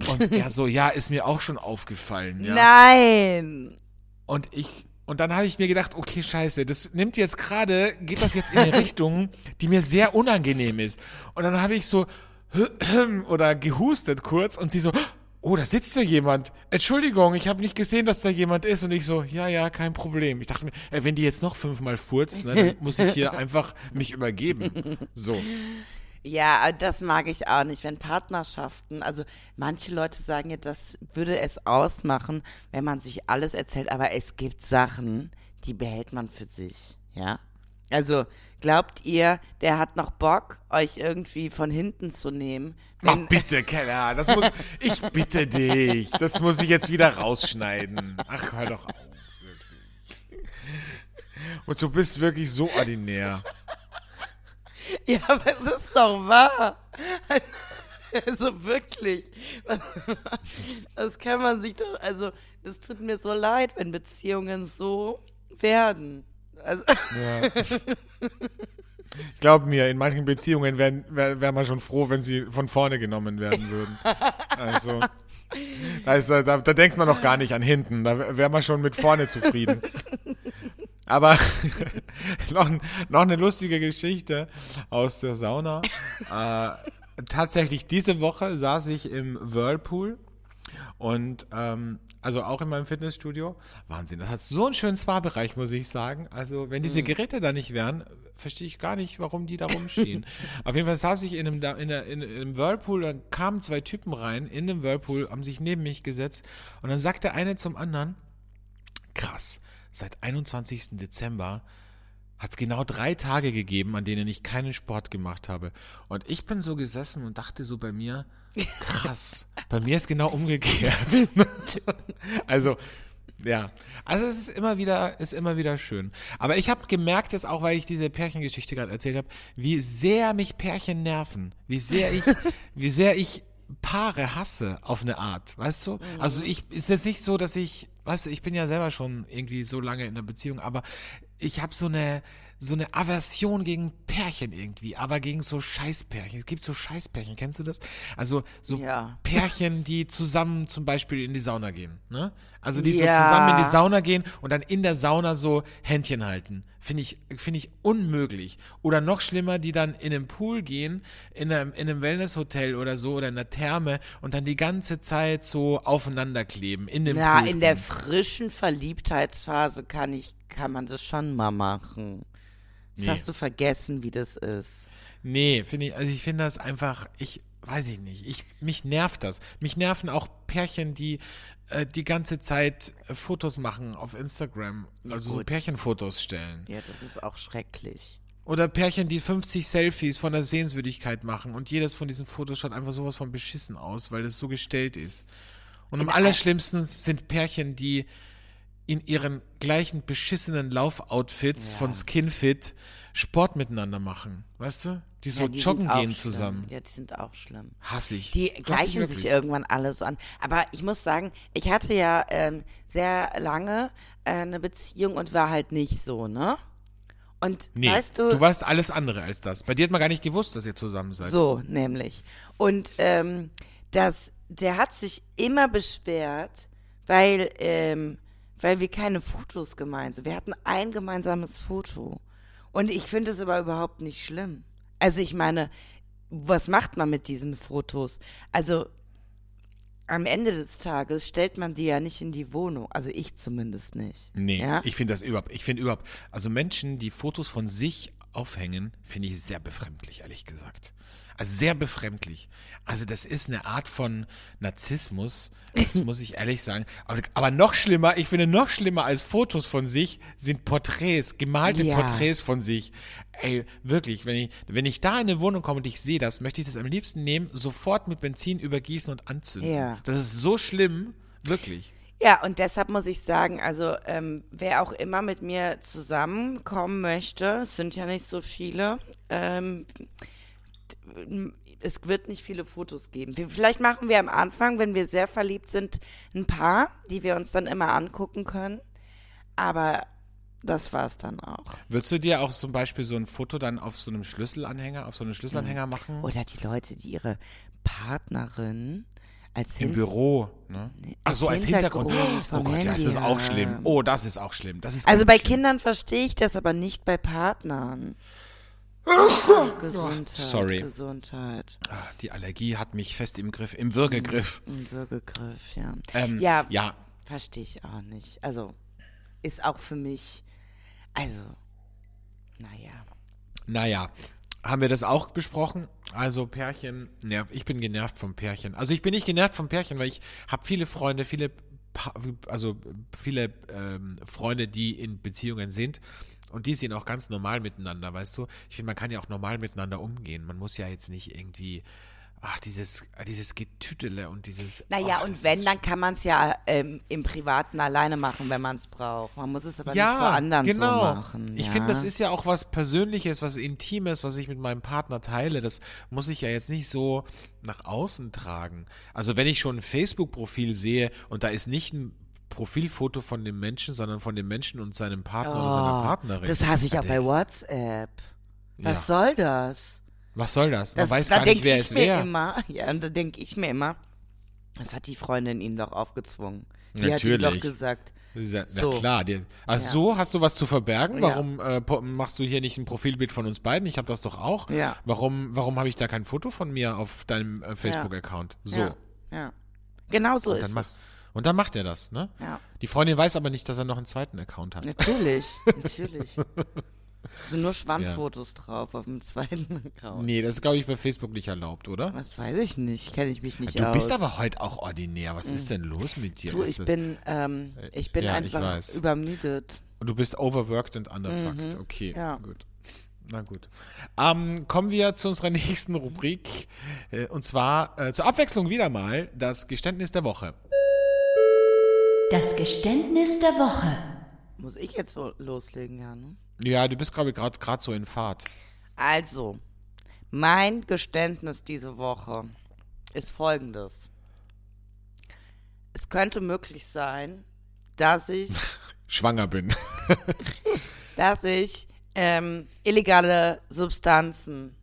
Und er so, ja, ist mir auch schon aufgefallen, ja. Nein. Und ich, und dann habe ich mir gedacht, okay, scheiße, das nimmt jetzt gerade, geht das jetzt in eine Richtung, die mir sehr unangenehm ist. Und dann habe ich so, oder gehustet kurz und sie so, oh, da sitzt ja jemand. Entschuldigung, ich habe nicht gesehen, dass da jemand ist. Und ich so, ja, ja, kein Problem. Ich dachte mir, ey, wenn die jetzt noch fünfmal furzt, ne, dann muss ich hier einfach mich übergeben. So. Ja, das mag ich auch nicht, wenn Partnerschaften, also manche Leute sagen ja, das würde es ausmachen, wenn man sich alles erzählt, aber es gibt Sachen, die behält man für sich, ja? Also, glaubt ihr, der hat noch Bock, euch irgendwie von hinten zu nehmen? Ach bitte, Keller, das muss, ich bitte dich, das muss ich jetzt wieder rausschneiden. Ach, hör doch auf, wirklich. Und du bist wirklich so ordinär. Ja, aber es ist doch wahr. Also wirklich. Das kann man sich doch, also, es tut mir so leid, wenn Beziehungen so werden. Also, Ja. Glaub mir, in manchen Beziehungen wäre wär, wär man schon froh, wenn sie von vorne genommen werden würden. Also, ist, da, da denkt man noch gar nicht an hinten, da wäre man schon mit vorne zufrieden. Aber noch, noch eine lustige Geschichte aus der Sauna. Äh, tatsächlich, diese Woche saß ich im Whirlpool und ähm, also auch in meinem Fitnessstudio. Wahnsinn, das hat so einen schönen Spa-Bereich, muss ich sagen. Also wenn diese Geräte da nicht wären, verstehe ich gar nicht, warum die da rumstehen. Auf jeden Fall saß ich in einem, in, der, in, in einem Whirlpool, dann kamen zwei Typen rein in dem Whirlpool, haben sich neben mich gesetzt und dann sagte der eine zum anderen, krass, seit 21. Dezember hat es genau drei Tage gegeben, an denen ich keinen Sport gemacht habe. Und ich bin so gesessen und dachte so bei mir, krass, bei mir ist genau umgekehrt. also, ja. Also es ist immer wieder, ist immer wieder schön. Aber ich habe gemerkt jetzt auch, weil ich diese Pärchengeschichte gerade erzählt habe, wie sehr mich Pärchen nerven. Wie sehr ich, wie sehr ich Paare hasse auf eine Art, weißt du? Also ich ist jetzt nicht so, dass ich, weißt du, ich bin ja selber schon irgendwie so lange in einer Beziehung, aber ich habe so eine so eine Aversion gegen Pärchen irgendwie, aber gegen so Scheißpärchen. Es gibt so Scheißpärchen, kennst du das? Also so Ja. Pärchen, die zusammen zum Beispiel in die Sauna gehen, ne? Also die Ja. so zusammen in die Sauna gehen und dann in der Sauna so Händchen halten. Finde ich, finde ich unmöglich. Oder noch schlimmer, die dann in einem Pool gehen, in einem, in einem Wellnesshotel oder so oder in einer Therme und dann die ganze Zeit so aufeinander kleben in dem ja, Pool. in der drin. frischen Verliebtheitsphase kann ich, kann man das schon mal machen. Das Nee. hast du vergessen, wie das ist. Nee, finde ich, also ich finde das einfach, ich weiß ich nicht, ich, mich nervt das. Mich nerven auch Pärchen, die äh, die ganze Zeit äh, Fotos machen auf Instagram, also so. Pärchenfotos stellen. Ja, das ist auch schrecklich. Oder Pärchen, die 50 Selfies von der Sehenswürdigkeit machen und jedes von diesen Fotos schaut einfach sowas von beschissen aus, weil das so gestellt ist. Und am allerschlimmsten sind Pärchen, die in ihren gleichen beschissenen Laufoutfits Ja. von Skinfit Sport miteinander machen. Weißt du? Die so ja, die joggen gehen schlimm. zusammen. Ja, die sind auch schlimm. Hasse ich. Die Hasse ich gleichen sich irgendwann alle so an. Aber ich muss sagen, ich hatte ja ähm, sehr lange äh, eine Beziehung und war halt nicht so, ne? Und Nee, weißt du, du warst alles andere als das. Bei dir hat man gar nicht gewusst, dass ihr zusammen seid. so nämlich. Und ähm, das, der hat sich immer beschwert, weil, ähm, weil wir keine Fotos gemeinsam. Wir hatten ein gemeinsames Foto. Und ich finde es aber überhaupt nicht schlimm. Also ich meine, was macht man mit diesen Fotos? Also am Ende des Tages stellt man die ja nicht in die Wohnung. Also ich zumindest nicht. Nee, Ja? ich finde das überhaupt, ich finde überhaupt, also Menschen, die Fotos von sich aufhängen, finde ich sehr befremdlich, ehrlich gesagt. Also sehr befremdlich. Also das ist eine Art von Narzissmus, das muss ich ehrlich sagen. Aber, aber noch schlimmer, ich finde noch schlimmer als Fotos von sich sind Porträts, gemalte Ja. Porträts von sich. Ey, wirklich, wenn ich, wenn ich da in eine Wohnung komme und ich sehe das, möchte ich das am liebsten nehmen, sofort mit Benzin übergießen und anzünden. Ja. Das ist so schlimm, wirklich. Ja, und deshalb muss ich sagen, also ähm, wer auch immer mit mir zusammenkommen möchte, es sind ja nicht so viele, ähm, es wird nicht viele Fotos geben. Vielleicht machen wir am Anfang, wenn wir sehr verliebt sind, ein paar, die wir uns dann immer angucken können. Aber das war's dann auch. Würdest du dir auch zum Beispiel so ein Foto dann auf so einem Schlüsselanhänger, auf so einem Schlüsselanhänger machen? Oder die Leute, die ihre Partnerin als Im Hin- Büro, ne? Ach so, als Hintergrund. Hintergrund Oh Gott, ja, das ist auch schlimm. Oh, das ist auch schlimm. Das ist Also bei schlimm. Kindern verstehe ich das, aber nicht bei Partnern. Gesundheit. Sorry. Gesundheit. Ah, Die Allergie hat mich fest im Griff, im Würgegriff. Ein Würgegriff, ja. Ähm, ja, ja, verstehe ich auch nicht. Also, ist auch für mich, also, naja. naja. Haben wir das auch besprochen? Also Pärchen, nerv. Ich bin genervt vom Pärchen. Also ich bin nicht genervt vom Pärchen, weil ich habe viele Freunde, viele, Pa- also viele ähm, Freunde, die in Beziehungen sind. Und die sind auch ganz normal miteinander, weißt du? Ich finde, man kann ja auch normal miteinander umgehen. Man muss ja jetzt nicht irgendwie, ach, dieses, dieses Getütele und dieses. Naja, ach, und wenn, dann kann man es ja ähm, im Privaten alleine machen, wenn man es braucht. Man muss es aber nicht vor Ja, anderen genau. so machen. Ich ja? finde, das ist ja auch was Persönliches, was Intimes, was ich mit meinem Partner teile. Das muss ich ja jetzt nicht so nach außen tragen. Also wenn ich schon ein Facebook-Profil sehe und da ist nicht ein Profilfoto von dem Menschen, sondern von dem Menschen und seinem Partner oder seiner Oh, Partnerin. Das hasse ich auch bei WhatsApp. Was Ja. soll das? Was soll das? Man das weiß da gar nicht, wer ich es wäre. Immer, ja, und da denke ich mir immer, das hat die Freundin ihm doch aufgezwungen. Die hat ihm Natürlich. doch gesagt, Ja, So. Na klar. Die, ach Ja. so, hast du was zu verbergen? Ja. Warum äh, po- machst du hier nicht ein Profilbild von uns beiden? Ich habe das doch auch. Ja. Warum, warum habe ich da kein Foto von mir auf deinem äh, Facebook-Account? So. ja, ja. Genau so ist dann, mach, es. Und dann macht er das, ne? Ja. Die Freundin weiß aber nicht, dass er noch einen zweiten Account hat. Natürlich, natürlich. Es sind nur Schwanzfotos drauf auf dem zweiten Account. Nee, das ist, glaube ich, bei Facebook nicht erlaubt, oder? Das weiß ich nicht, kenne ich mich nicht Du aus. bist aber heute auch ordinär. Was ist denn los mit dir? Du, ich das- bin, ähm, ich bin Ja, ich einfach weiß. übermüdet. Du bist overworked and underfucked. Okay, Mhm. Ja. gut. Na gut. Ähm, kommen wir zu unserer nächsten Rubrik. Äh, und zwar äh, zur Abwechslung wieder mal das Geständnis der Woche. Das Geständnis der Woche. Muss ich jetzt so loslegen, ja, ne? Ja, du bist, glaube ich, gerade so in Fahrt. Also, mein Geständnis diese Woche ist folgendes. Es könnte möglich sein, dass ich, Schwanger bin. dass ich ähm, illegale Substanzen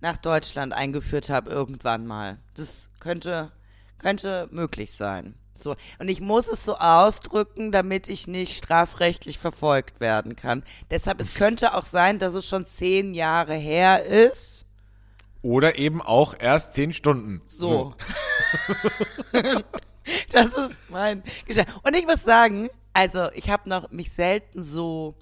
nach Deutschland eingeführt habe irgendwann mal. Das könnte, könnte möglich sein. So. Und ich muss es so ausdrücken, damit ich nicht strafrechtlich verfolgt werden kann. Deshalb, es könnte auch sein, dass es schon zehn Jahre her ist. Oder eben auch erst zehn Stunden. So. das ist mein Geständnis. Und ich muss sagen, also ich habe noch mich selten so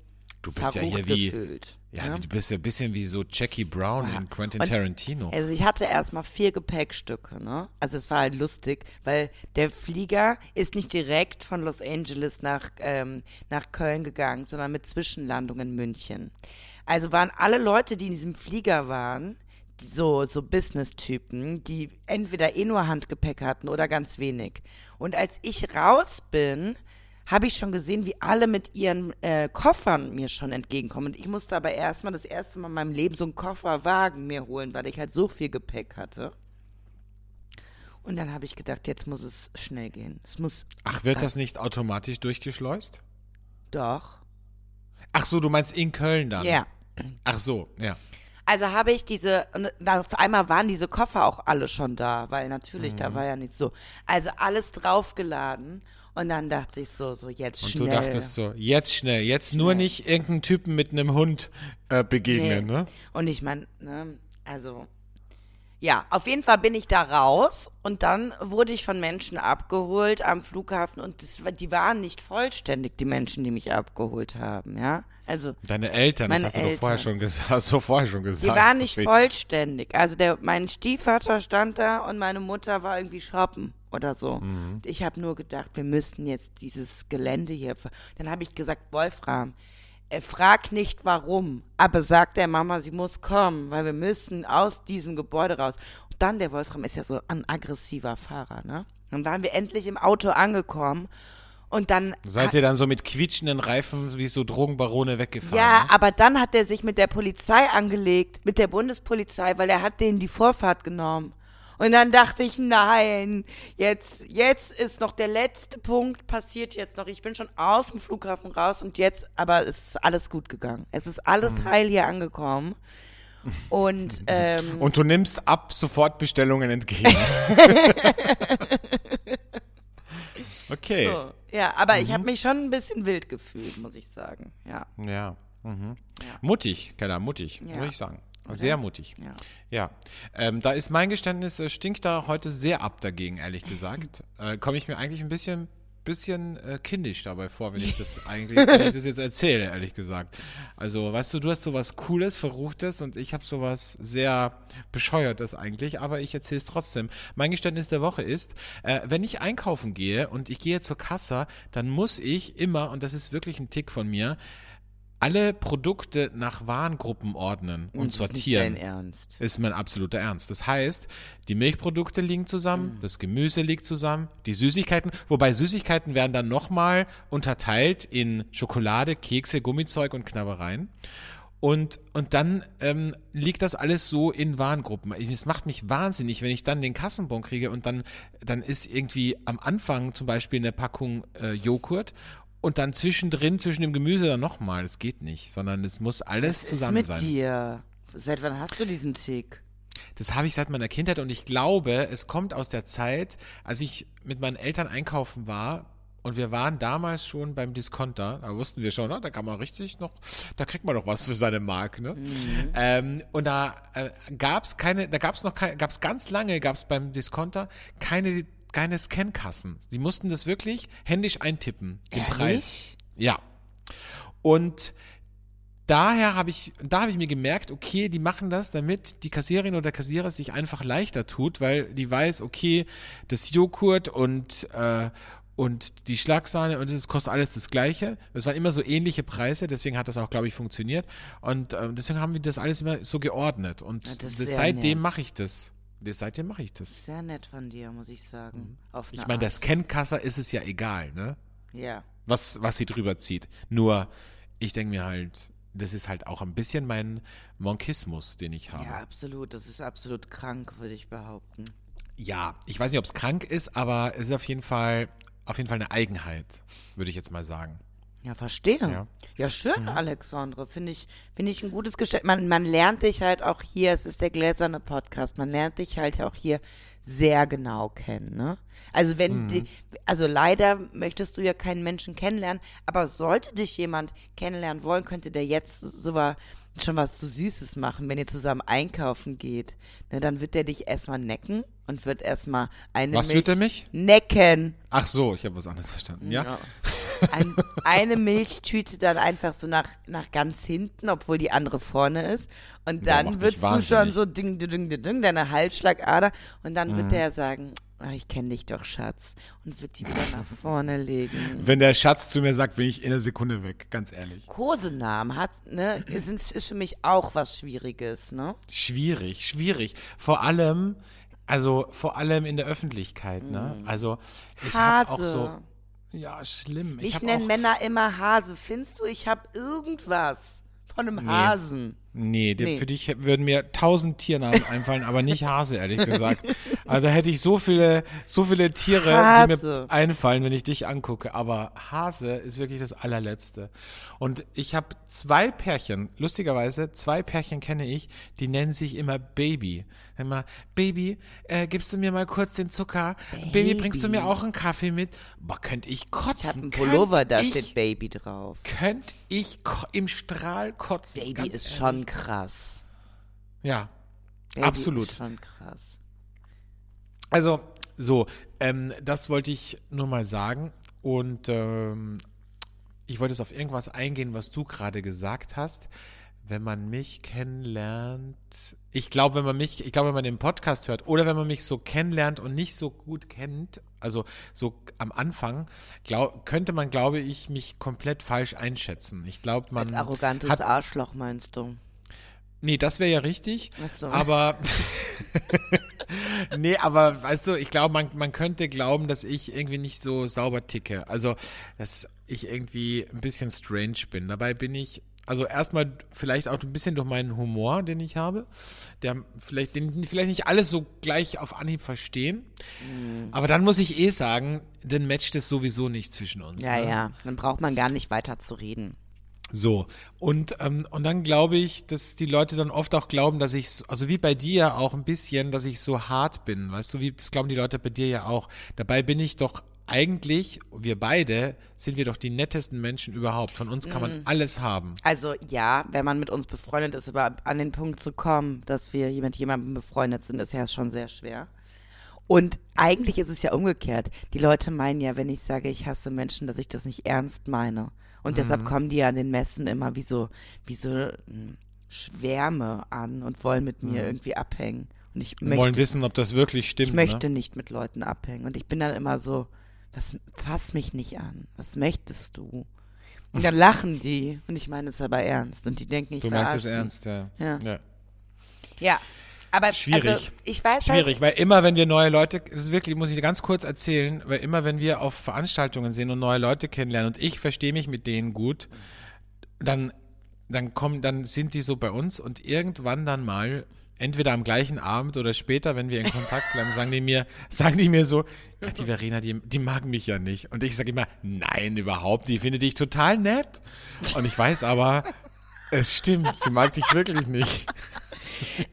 Du bist ja hier wie. gefühlt. Ja, ne? du bist ja ein bisschen wie so Jackie Brown in Quentin Und- Tarantino. Also ich hatte erstmal vier Gepäckstücke, ne? Also es war halt lustig, weil der Flieger ist nicht direkt von Los Angeles nach, ähm, nach Köln gegangen, sondern mit Zwischenlandung in München. Also waren alle Leute, die in diesem Flieger waren, so, so Business-Typen, die entweder eh nur Handgepäck hatten oder ganz wenig. Und als ich raus bin, habe ich schon gesehen, wie alle mit ihren äh, Koffern mir schon entgegenkommen. Und ich musste aber erstmal das erste Mal in meinem Leben so einen Kofferwagen mir holen, weil ich halt so viel Gepäck hatte. Und dann habe ich gedacht, jetzt muss es schnell gehen. Es muss Ach, wird das nicht automatisch durchgeschleust? doch. Ach so, du meinst in Köln dann? Ja. Ach so, ja. Also habe ich diese, und auf einmal waren diese Koffer auch alle schon da, weil natürlich, Mhm. da war ja nichts so. Also alles draufgeladen und dann dachte ich so, so jetzt Und schnell. du dachtest so, jetzt schnell, jetzt nur nicht irgendeinen Typen mit einem Hund äh, begegnen, Nee. ne? Und ich meine, ne, also Ja, auf jeden Fall bin ich da raus und dann wurde ich von Menschen abgeholt am Flughafen und das, die waren nicht vollständig, die Menschen, die mich abgeholt haben, ja. Also, Deine Eltern, das hast du doch vorher Eltern. schon gesagt. Hast du vorher schon gesagt. die waren nicht Sophie. vollständig. Also der, mein Stiefvater stand da und meine Mutter war irgendwie shoppen oder so. Mhm. Ich habe nur gedacht, wir müssten jetzt dieses Gelände hier. Dann habe ich gesagt, Wolfram, äh, frag nicht warum, aber sag der Mama, sie muss kommen, weil wir müssen aus diesem Gebäude raus. Und dann, der Wolfram ist ja so ein aggressiver Fahrer, ne? Dann waren wir endlich im Auto angekommen und dann Seid ihr dann so mit quietschenden Reifen wie so Drogenbarone weggefahren? ja, ne? aber dann hat er sich mit der Polizei angelegt, mit der Bundespolizei, weil er hat denen die Vorfahrt genommen. Und dann dachte ich, nein, jetzt, jetzt ist noch der letzte Punkt passiert jetzt noch. Ich bin schon aus dem Flughafen raus und jetzt, aber es ist alles gut gegangen. Es ist alles heil hier angekommen. Und, ähm, Und du nimmst ab sofort Bestellungen entgegen. okay. so. ja, aber Mhm. ich habe mich schon ein bisschen wild gefühlt, muss ich sagen. Ja. Ja. Mhm. Ja. Mutig, Keller, mutig, Ja. muss ich sagen. Sehr mutig. Ja. Ja. Ähm, da ist mein Geständnis, äh, stinkt da heute sehr ab dagegen, ehrlich gesagt. äh, Komme ich mir eigentlich ein bisschen, bisschen äh, kindisch dabei vor, wenn ich das eigentlich, wenn ich das jetzt erzähle, ehrlich gesagt. Also, weißt du, du hast sowas Cooles, Verruchtes und ich habe sowas sehr Bescheuertes eigentlich, aber ich erzähle es trotzdem. Mein Geständnis der Woche ist, äh, wenn ich einkaufen gehe und ich gehe zur Kasse, dann muss ich immer, und das ist wirklich ein Tick von mir, alle Produkte nach Warengruppen ordnen und ist sortieren. dein Ernst. Ist mein absoluter Ernst. Das heißt, die Milchprodukte liegen zusammen, Mhm. das Gemüse liegt zusammen, die Süßigkeiten, wobei Süßigkeiten werden dann nochmal unterteilt in Schokolade, Kekse, Gummizeug und Knabbereien. Und, und dann ähm, liegt das alles so in Warengruppen. Es macht mich wahnsinnig, wenn ich dann den Kassenbon kriege und dann, dann ist irgendwie am Anfang zum Beispiel eine Packung äh, Joghurt und dann zwischendrin, zwischen dem Gemüse dann nochmal. Das geht nicht, sondern es muss alles Was zusammen ist mit sein. dir? Seit wann hast du diesen Tick? Das habe ich seit meiner Kindheit und ich glaube, es kommt aus der Zeit, als ich mit meinen Eltern einkaufen war. Und wir waren damals schon beim Discounter, da wussten wir schon, ne, da kann man richtig noch, da kriegt man noch was für seine Mark, ne? Ähm, und da äh, gab's keine, da gab's noch keine, gab's ganz lange, gab's beim Discounter keine, keine Scankassen. Die mussten das wirklich händisch eintippen, den Ehrlich? Preis. Ja. Und daher habe ich, da habe ich mir gemerkt, okay, die machen das, damit die Kassiererin oder der Kassierer sich einfach leichter tut, weil die weiß, okay, das Joghurt und äh, und die Schlagsahne und das kostet alles das Gleiche. Das waren immer so ähnliche Preise, deswegen hat das auch, glaube ich, funktioniert. Und äh, deswegen haben wir das alles immer so geordnet. Und Ja, das das, seitdem mache ich das. Seitdem mache ich das. Sehr nett von dir, muss ich sagen. Auf Mhm. Ich eine meine, der Art. Scankasser ist es ja egal, ne? Ja. was, was sie drüber zieht. Nur, ich denke mir halt, das ist halt auch ein bisschen mein Monkismus, den ich habe. Ja, absolut. Das ist absolut krank, würde ich behaupten. Ja, ich weiß nicht, ob es krank ist, aber es ist auf jeden Fall, auf jeden Fall eine Eigenheit, würde ich jetzt mal sagen. Ja, verstehe. Ja. Ja, schön, Alexandre. Finde ich, finde ich ein gutes Gestell. Man, man lernt dich halt auch hier, es ist der gläserne Podcast, man lernt dich halt auch hier sehr genau kennen, ne? Also wenn die, also leider möchtest du ja keinen Menschen kennenlernen, aber sollte dich jemand kennenlernen wollen, könnte der jetzt so wa- schon was so Süßes machen, wenn ihr zusammen einkaufen geht. Ne, dann wird der dich erstmal necken und wird erstmal eine Was Milch wird er mich? necken. Ach so, ich habe was anderes verstanden, ja? Ja. Ein, eine Milchtüte dann einfach so nach, nach ganz hinten, obwohl die andere vorne ist. Und Ja, dann mich wirst du schon so ding, ding, ding, ding, deine Halsschlagader. Und dann Mhm. wird der sagen, "Ah, ich kenne dich doch, Schatz. Und wird die wieder nach vorne legen. Wenn der Schatz zu mir sagt, bin ich in einer Sekunde weg, ganz ehrlich. Kosenamen hat, ne, ist, ist für mich auch was Schwieriges, ne? Schwierig, schwierig. Vor allem, also vor allem in der Öffentlichkeit, ne? Also ich habe auch Mhm. So, ja, schlimm. Ich hab nenne Männer immer Hase. Findest du, ich habe irgendwas von einem Hasen? Nee, die- Nee. für dich würden mir tausend Tiernamen einfallen, aber nicht Hase, ehrlich gesagt. Also da hätte ich so viele, so viele Tiere, die Hase. mir einfallen, wenn ich dich angucke. Aber Hase ist wirklich das allerletzte. Und ich habe zwei Pärchen, lustigerweise, zwei Pärchen kenne ich, die nennen sich immer Baby. Immer, Baby, äh, gibst du mir mal kurz den Zucker? Baby, bringst du mir auch einen Kaffee mit? Boah, könnte ich kotzen. Ich habe einen Pullover, da Könnt steht ich, Baby drauf. Könnte ich im Strahl kotzen. Baby ist ehrlich. schon krass. Ja. Ja, Absolut. ist Schon krass. Also, so, ähm, das wollte ich nur mal sagen. Und ähm, ich wollte jetzt auf irgendwas eingehen, was du gerade gesagt hast. Wenn man mich kennenlernt, ich glaube, wenn man mich, ich glaube, wenn man den Podcast hört oder wenn man mich so kennenlernt und nicht so gut kennt, also so am Anfang, glaub, könnte man, glaube ich, mich komplett falsch einschätzen. Ich glaube, man Als arrogantes hat, Arschloch meinst du? Nee, das wäre ja richtig, Ach so. aber nee, aber weißt du, ich glaube, man, man könnte glauben, dass ich irgendwie nicht so sauber ticke. Also, dass ich irgendwie ein bisschen strange bin. Dabei bin ich, also erstmal vielleicht auch ein bisschen durch meinen Humor, den ich habe, der vielleicht, den vielleicht nicht alles so gleich auf Anhieb verstehen. Mhm. Aber dann muss ich eh sagen, dann matcht es sowieso nicht zwischen uns. Ja, ne? ja. Dann braucht man gar nicht weiter zu reden. So, und, ähm, und dann glaube ich, dass die Leute dann oft auch glauben, dass ich, so- also wie bei dir auch ein bisschen, dass ich so hart bin, weißt du, wie, das glauben die Leute bei dir ja auch. Dabei bin ich doch eigentlich, wir beide, sind wir doch die nettesten Menschen überhaupt. Von uns kann man alles haben. Also ja, wenn man mit uns befreundet ist, aber an den Punkt zu kommen, dass wir mit jemandem befreundet sind, ist ja schon sehr schwer. Und eigentlich ist es ja umgekehrt. Die Leute meinen ja, wenn ich sage, ich hasse Menschen, dass ich das nicht ernst meine. Und Mhm. deshalb kommen die ja an den Messen immer wie so, wie so hm, Schwärme an und wollen mit mir irgendwie abhängen. Und ich Wir wollen möchte, wissen, ob das wirklich stimmt. ich möchte Ne? nicht mit Leuten abhängen. Und ich bin dann immer so, was, fass mich nicht an. Was möchtest du? Und dann lachen die. Und ich meine es aber ernst. Und die denken, ich Du meinst es ernst, ja. Ja. ja. Ja. Aber Schwierig. Also, ich weiß Schwierig, weil immer, wenn wir neue Leute, das ist wirklich, muss ich dir ganz kurz erzählen, weil immer, wenn wir auf Veranstaltungen sind und neue Leute kennenlernen und ich verstehe mich mit denen gut, dann, dann kommen, dann sind die so bei uns und irgendwann dann mal, entweder am gleichen Abend oder später, wenn wir in Kontakt bleiben, sagen die mir, sagen die mir so, ja, die Verena, die, die mag mich ja nicht. Und ich sage immer, nein, überhaupt, die findet dich total nett. Und ich weiß aber, es stimmt, sie mag dich wirklich nicht.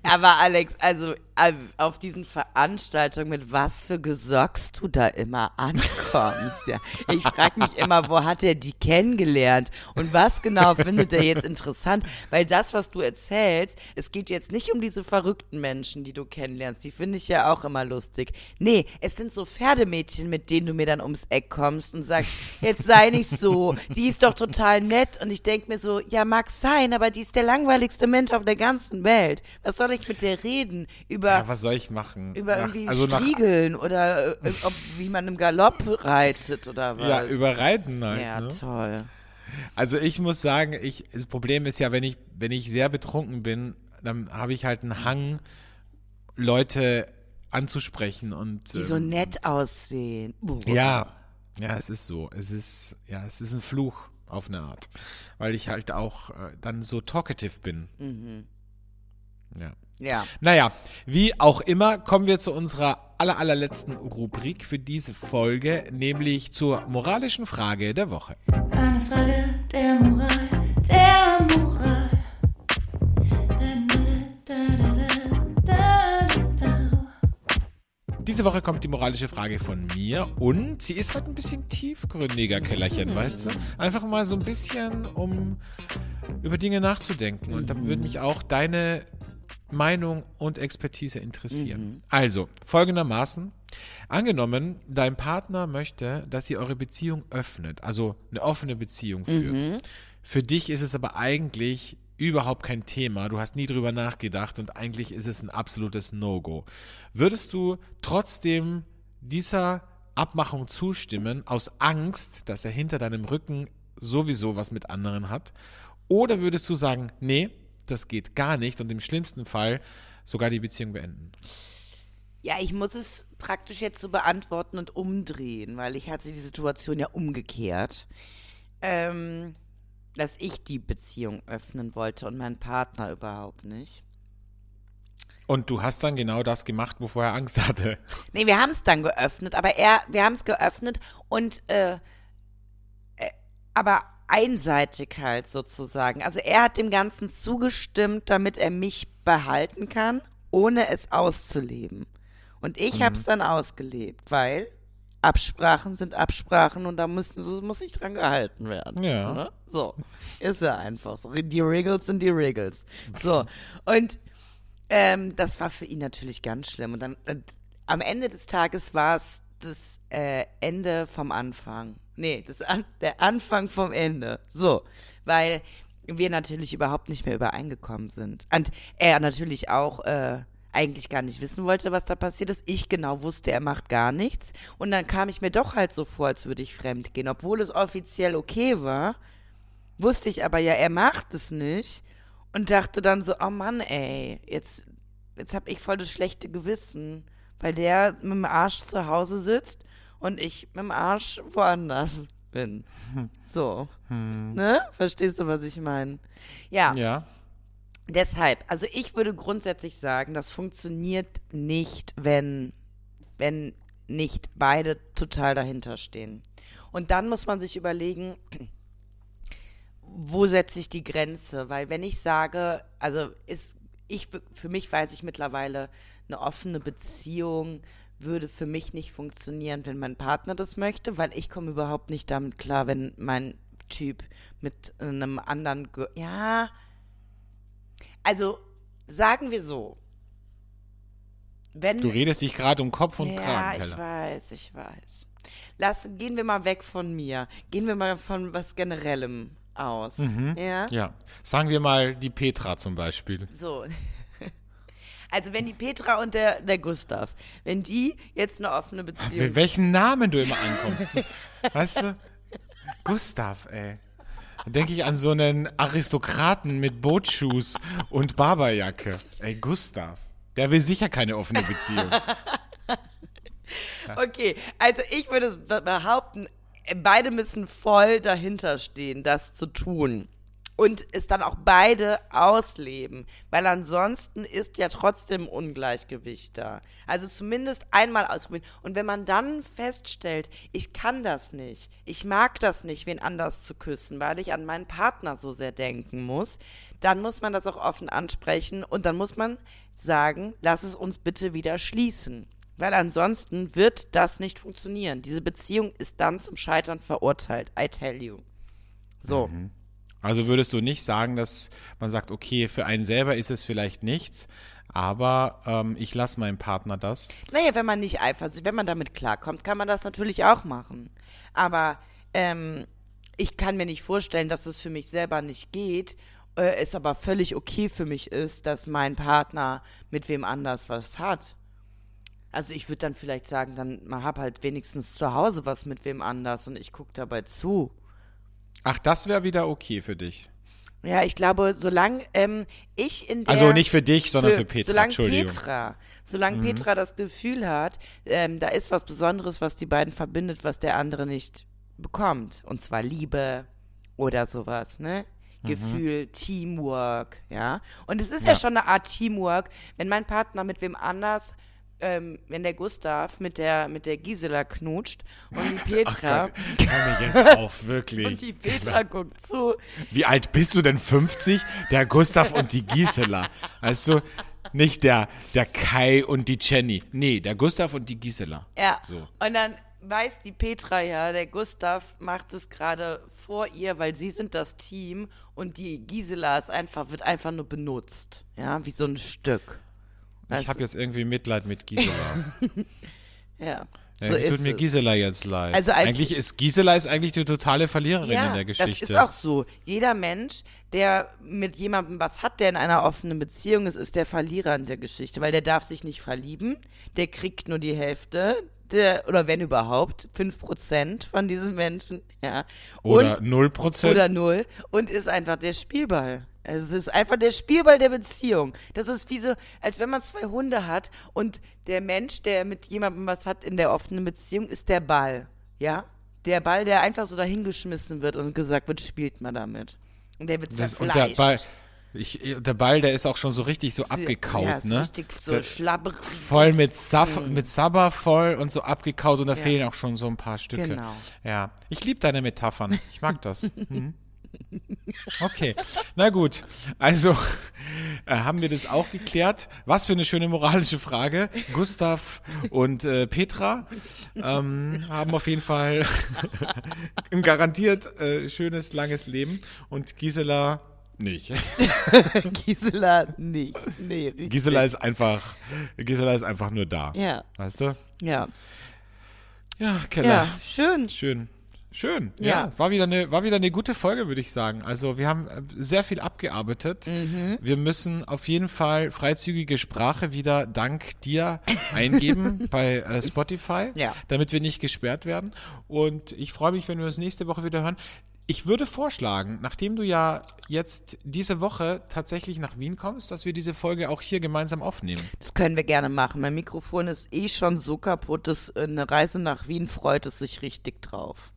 Aber Alex, also äh, auf diesen Veranstaltungen, mit was für Gesocks du da immer ankommst. Ja. Ich frage mich immer, wo hat er die kennengelernt? Und was genau findet er jetzt interessant? Weil das, was du erzählst, es geht jetzt nicht um diese verrückten Menschen, die du kennenlernst. Die finde ich ja auch immer lustig. Nee, es sind so Pferdemädchen, mit denen du mir dann ums Eck kommst und sagst, jetzt sei nicht so, die ist doch total nett. Und ich denke mir so, ja, mag sein, aber die ist der langweiligste Mensch auf der ganzen Welt. Was soll ich mit der reden? Über, Ja, was soll ich machen? über Nach- irgendwie also nach, Striegeln oder äh, ob, wie man im Galopp reitet oder was? Ja, über Reiten halt. Ja, ne? toll. Also ich muss sagen, ich, das Problem ist ja, wenn ich, wenn ich sehr betrunken bin, dann habe ich halt einen Hang, Leute anzusprechen und Die so ähm, nett aussehen. Buh. Ja, ja, es ist so. Es ist, ja, es ist ein Fluch auf eine Art. Weil ich halt auch äh, dann so talkative bin. Ja. Ja. Naja, wie auch immer, kommen wir zu unserer aller, allerletzten Rubrik für diese Folge, nämlich zur moralischen Frage der Woche. Eine Frage der Moral, der Moral. Diese Woche kommt die moralische Frage von mir und sie ist heute ein bisschen tiefgründiger, Kellerchen, weißt du? Einfach mal so ein bisschen, um über Dinge nachzudenken. Und da würde mich auch deine Meinung und Expertise interessieren. Also, folgendermaßen. Angenommen, dein Partner möchte, dass ihr eure Beziehung öffnet, also eine offene Beziehung führt. Für dich ist es aber eigentlich überhaupt kein Thema. Du hast nie drüber nachgedacht und eigentlich ist es ein absolutes No-Go. Würdest du trotzdem dieser Abmachung zustimmen, aus Angst, dass er hinter deinem Rücken sowieso was mit anderen hat? Oder würdest du sagen, nee, das geht gar nicht und im schlimmsten Fall sogar die Beziehung beenden? Ja, ich muss es praktisch jetzt so beantworten und umdrehen, weil ich hatte die Situation ja umgekehrt. Ähm, dass ich die Beziehung öffnen wollte und mein Partner überhaupt nicht. Und du hast dann genau das gemacht, wovor er Angst hatte. Nee, wir haben es dann geöffnet, aber er, wir haben es geöffnet und, äh, äh, aber einseitig halt sozusagen. Also er hat dem Ganzen zugestimmt, damit er mich behalten kann, ohne es auszuleben. Und ich habe es dann ausgelebt, weil Absprachen sind Absprachen und da müssen, das muss sich dran gehalten werden. Ja. Ne? So, ist ja einfach so. Die Riggles sind die Riggles. So, und Ähm, das war für ihn natürlich ganz schlimm. Und dann äh, am Ende des Tages war es das äh, Ende vom Anfang. Nee, das an, der Anfang vom Ende. So, weil wir natürlich überhaupt nicht mehr übereingekommen sind. Und er natürlich auch äh, eigentlich gar nicht wissen wollte, was da passiert ist. Ich genau wusste, er macht gar nichts. Und dann kam ich mir doch halt so vor, als würde ich fremd gehen. Obwohl es offiziell okay war, wusste ich aber ja, er macht es nicht. Und dachte dann so, oh Mann, ey, jetzt, jetzt hab ich voll das schlechte Gewissen, weil der mit dem Arsch zu Hause sitzt und ich mit dem Arsch woanders bin. So. Ne? Verstehst du, was ich meine? Ja, Ja. deshalb, also ich würde grundsätzlich sagen, das funktioniert nicht, wenn, wenn nicht beide total dahinter stehen. Und dann muss man sich überlegen, wo setze ich die Grenze? Weil wenn ich sage, also ist, ich, für mich weiß ich mittlerweile, eine offene Beziehung würde für mich nicht funktionieren, wenn mein Partner das möchte, weil ich komme überhaupt nicht damit klar, wenn mein Typ mit einem anderen, Ge ja, also sagen wir so, wenn Du redest dich gerade um Kopf und ja, Kragen, ich Keller. weiß, ich weiß. Lass, gehen wir mal weg von mir. Gehen wir mal von was Generellem aus. Ja? Ja. Sagen wir mal die Petra zum Beispiel. So. Also wenn die Petra und der, der Gustav, wenn die jetzt eine offene Beziehung. Mit welchen Namen du immer ankommst. weißt du? Gustav, ey. Da denke ich an so einen Aristokraten mit Bootschuhs und Barberjacke. Ey, Gustav. Der will sicher keine offene Beziehung. Okay, also ich würde behaupten, beide müssen voll dahinter stehen, das zu tun. Und es dann auch beide ausleben, weil ansonsten ist ja trotzdem Ungleichgewicht da. Also zumindest einmal ausprobieren. Und wenn man dann feststellt, ich kann das nicht, ich mag das nicht, wen anders zu küssen, weil ich an meinen Partner so sehr denken muss, dann muss man das auch offen ansprechen und dann muss man sagen, lass es uns bitte wieder schließen. Weil ansonsten wird das nicht funktionieren. Diese Beziehung ist dann zum Scheitern verurteilt. I tell you. So. Also würdest du nicht sagen, dass man sagt, okay, für einen selber ist es vielleicht nichts, aber ähm, ich lasse meinem Partner das. Naja, wenn man nicht eifersüchtig, wenn man damit klarkommt, kann man das natürlich auch machen. Aber ähm, ich kann mir nicht vorstellen, dass es für mich selber nicht geht, äh, es aber völlig okay für mich ist, dass mein Partner mit wem anders was hat. Also ich würde dann vielleicht sagen, dann hab halt wenigstens zu Hause was mit wem anders und ich gucke dabei zu. Ach, das wäre wieder okay für dich. Ja, ich glaube, solange ähm, ich in der Also nicht für dich, sondern für, Petra. solange Entschuldigung. Mhm. Petra, solange Petra das Gefühl hat, ähm, da ist was Besonderes, was die beiden verbindet, was der andere nicht bekommt. Und zwar Liebe oder sowas, ne? Gefühl, Teamwork, ja. Und es ist ja. Mhm. Ja. schon eine Art Teamwork, wenn mein Partner mit wem anders, ähm, wenn der Gustav mit der mit der Gisela knutscht und die Petra Hör mir jetzt auf, wirklich. und die Petra guckt zu. Wie alt bist du denn? 50? Der Gustav und die Gisela. Weißt du, nicht der, der Kai und die Jenny. Nee, der Gustav und die Gisela. Ja. So. Und dann weiß die Petra ja, der Gustav macht es gerade vor ihr, weil sie sind das Team und die Gisela ist einfach, wird einfach nur benutzt. Ja, wie so ein Stück. Ich habe jetzt irgendwie Mitleid mit Gisela. Ja. So tut mir es. Gisela jetzt leid? Also als- eigentlich ist Gisela ist eigentlich die totale Verliererin Ja, in der Geschichte. das ist auch so. Jeder Mensch, der mit jemandem was hat, der in einer offenen Beziehung ist, ist der Verlierer in der Geschichte, weil der darf sich nicht verlieben, der kriegt nur die Hälfte, der, oder wenn überhaupt, 5% von diesen Menschen, ja. Oder Und- 0%. Oder null und ist einfach der Spielball. Also es ist einfach der Spielball der Beziehung. Das ist wie so, als wenn man zwei Hunde hat und der Mensch, der mit jemandem was hat in der offenen Beziehung, ist der Ball. Ja? Der Ball, der einfach so dahingeschmissen wird und gesagt wird, spielt mal damit. Und der wird das, und der Ball, ich, der Ball, der ist auch schon so richtig so abgekaut, ja, so ne? Richtig so Der- schlabberig. voll mit Saf mit Sabber voll und so abgekaut und da fehlen auch schon so ein paar Stücke. Genau. Ja, ich liebe deine Metaphern. Ich mag das. Mhm. Okay, na gut. Also äh, haben wir das auch geklärt. Was für eine schöne moralische Frage. Gustav und äh, Petra ähm, haben auf jeden Fall ein garantiert äh, schönes, langes Leben. Und Gisela nicht. Gisela nicht. Nee, richtig. Gisela ist einfach, Gisela ist einfach nur da. Ja, Weißt du? ja. Ja, Keller. Ja, schön. Schön. Schön. Ja, Ja. es war wieder eine war wieder eine gute Folge, würde ich sagen. Also, wir haben äh, sehr viel abgearbeitet. Mhm. Wir müssen auf jeden Fall freizügige Sprache wieder dank dir eingeben bei äh, Spotify, Ja. damit wir nicht gesperrt werden und ich freue mich, wenn wir uns nächste Woche wieder hören. Ich würde vorschlagen, nachdem du ja jetzt diese Woche tatsächlich nach Wien kommst, dass wir diese Folge auch hier gemeinsam aufnehmen. Das können wir gerne machen. Mein Mikrofon ist eh schon so kaputt, dass eine Reise nach Wien freut es sich richtig drauf.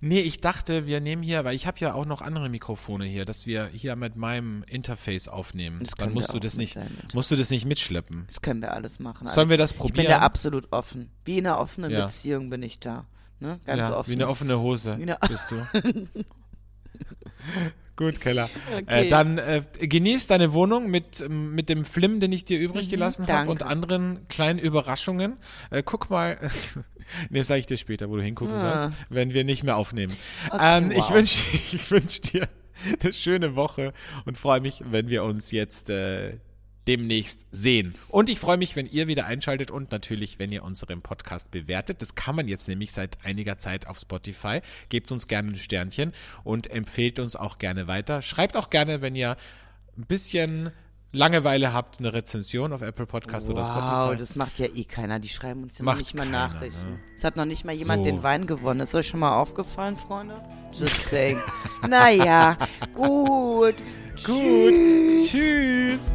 Nee, ich dachte, wir nehmen hier, weil ich habe ja auch noch andere Mikrofone hier, dass wir hier mit meinem Interface aufnehmen. Das Dann können musst wir du das nicht, musst du das nicht mitschleppen. Das können wir alles machen. Sollen wir das Ich bin probieren? da absolut offen. Wie in einer offenen Ja. Beziehung bin ich da. Ne? Ganz ja, offen. wie eine offene Hose Wie eine- bist du. Gut, Keller. Okay. Äh, dann äh, genieß deine Wohnung mit, mit dem Flim, den ich dir übrig gelassen habe danke. und anderen kleinen Überraschungen. Äh, guck mal, nee, sag ich dir später, wo du hingucken Ah. sollst, wenn wir nicht mehr aufnehmen. Okay, ähm, Ich wow. wünsche ich wünsch dir eine schöne Woche und freue mich, wenn wir uns jetzt äh, demnächst sehen. Und ich freue mich, wenn ihr wieder einschaltet und natürlich, wenn ihr unseren Podcast bewertet. Das kann man jetzt nämlich seit einiger Zeit auf Spotify. Gebt uns gerne ein Sternchen und empfehlt uns auch gerne weiter. Schreibt auch gerne, wenn ihr ein bisschen Langeweile habt, eine Rezension auf Apple Podcast oder Wow, Spotify. das macht ja eh keiner. Die schreiben uns ja Macht noch nicht mal keiner, Nachrichten. ne? Es hat noch nicht mal jemand So. den Wein gewonnen. Ist euch schon mal aufgefallen, Freunde? Just saying. naja, gut. Gut. Tschüss.